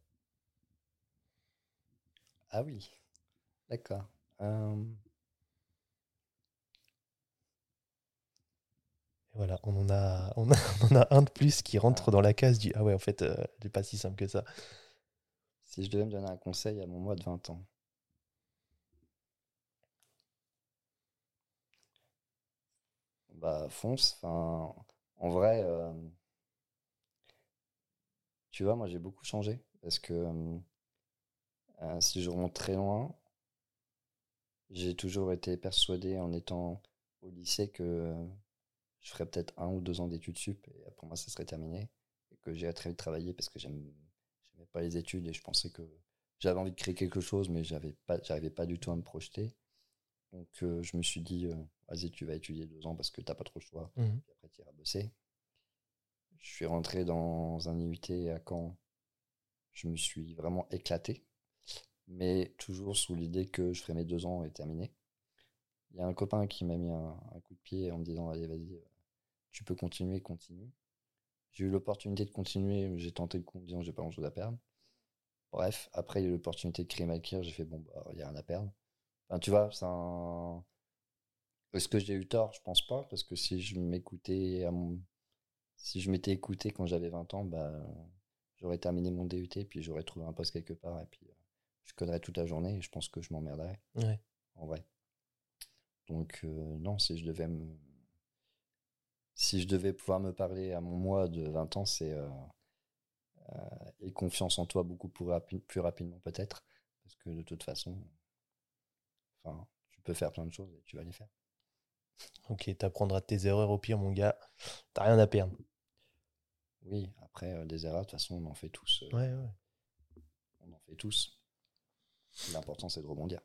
Ah oui, d'accord. Euh, voilà, on en a, on a, on a un de plus qui rentre dans la case du ah ouais, en fait, euh, c'est pas si simple que ça. si je devais me donner un conseil à mon moi de 20 ans. Bah, fonce. Enfin, en vrai, euh, tu vois, moi j'ai beaucoup changé parce que euh, euh, si je remonte très loin, j'ai toujours été persuadé en étant au lycée que euh, je ferais peut-être un ou deux ans d'études sup et pour moi ça serait terminé et que j'irais très vite travailler parce que j'aime j'aimais pas les études et je pensais que j'avais envie de créer quelque chose mais j'avais pas j'arrivais pas du tout à me projeter. Donc euh, je me suis dit euh, vas-y tu vas étudier deux ans parce que t'as pas trop le choix. Mhm. puis après tu iras bosser. Je suis rentré dans un IUT à Caen. Je me suis vraiment éclaté mais toujours sous l'idée que je ferais mes deux ans et terminé. Il y a un copain qui m'a mis un, un coup de pied en me disant allez vas-y euh, tu peux continuer continue. J'ai eu l'opportunité de continuer j'ai tenté le coup en disant j'ai pas grand chose à perdre. Bref après il y a eu l'opportunité de créer Malkir j'ai fait bon bah il y a rien à perdre. Enfin tu vois c'est un est-ce que j'ai eu tort? Je pense pas parce que si je m'écoutais à mon si je m'étais écouté quand j'avais 20 ans bah j'aurais terminé mon DUT puis j'aurais trouvé un poste quelque part et puis euh, je connerais toute la journée et je pense que je m'emmerderais. Ouais. en vrai. Donc euh, non si je devais me si je devais pouvoir me parler à mon moi de 20 ans c'est euh, euh, et confiance en toi beaucoup plus, rapi- plus rapidement peut-être parce que de toute façon enfin tu peux faire plein de choses et tu vas les faire Ok, t'apprendras de tes erreurs au pire, mon gars. T'as rien à perdre. oui après euh, des erreurs de toute façon on en fait tous euh, Ouais, ouais. on en fait tous l'important c'est de rebondir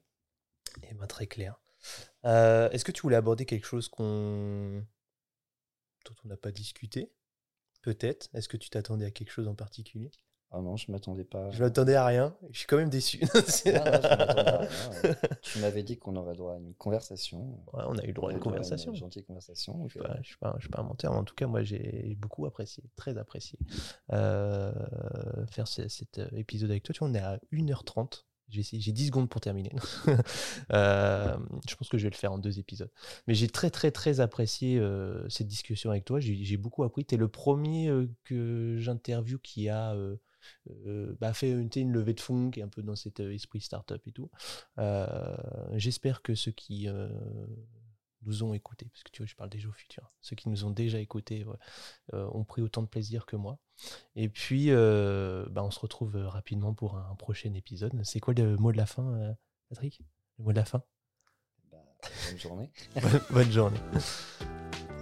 Eh ben, très clair. Est-ce que tu voulais aborder quelque chose qu'on dont on n'a pas discuté Peut-être. Est-ce que tu t'attendais à quelque chose en particulier? Ah non, je m'attendais pas. Je m'attendais à rien. Je suis quand même déçu. Non, je m'attendais à rien, ouais. Tu m'avais dit qu'on aurait droit à une conversation. Ouais, on a eu le droit à une conversation. Une gentille conversation. Je ne suis, pas- je suis pas un menteur, mais en tout cas, moi, j'ai beaucoup apprécié, très apprécié euh, faire ce- cet euh, épisode avec toi. Tu vois, on est à 1h30. J'ai essayé- j'ai 10 secondes pour terminer. Euh, je pense que je vais le faire en deux épisodes. Mais j'ai très, très, très apprécié euh, cette discussion avec toi. J'ai beaucoup appris. Tu es le premier euh, que j'interview qui a bah, fait une, une levée de fonds, qui est un peu dans cet esprit startup et tout. J'espère que ceux qui nous ont écoutés, parce que tu vois, je parle déjà au futur, ceux qui nous ont déjà écoutés ouais, euh, ont pris autant de plaisir que moi. Et puis, euh, bah, on se retrouve euh, rapidement pour un prochain épisode. C'est quoi le mot de la fin, Patrick? Le mot de la fin? Bah, bonne journée. Bonne journée.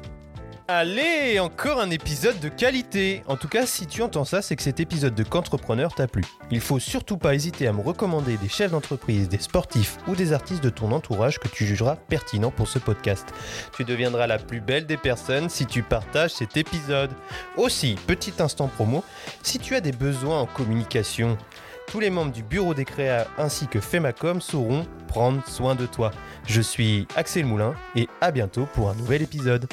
Allez, encore un épisode de qualité. En tout cas, si tu entends ça, c'est que cet épisode de Qu'entrepreneur t'a plu. Il faut surtout pas hésiter à me recommander des chefs d'entreprise, des sportifs ou des artistes de ton entourage que tu jugeras pertinents pour ce podcast. Tu deviendras la plus belle des personnes si tu partages cet épisode. Aussi, petit instant promo, si tu as des besoins en communication, tous les membres du bureau des créas ainsi que Femacom sauront prendre soin de toi. Je suis Axel Moulin et à bientôt pour un nouvel épisode.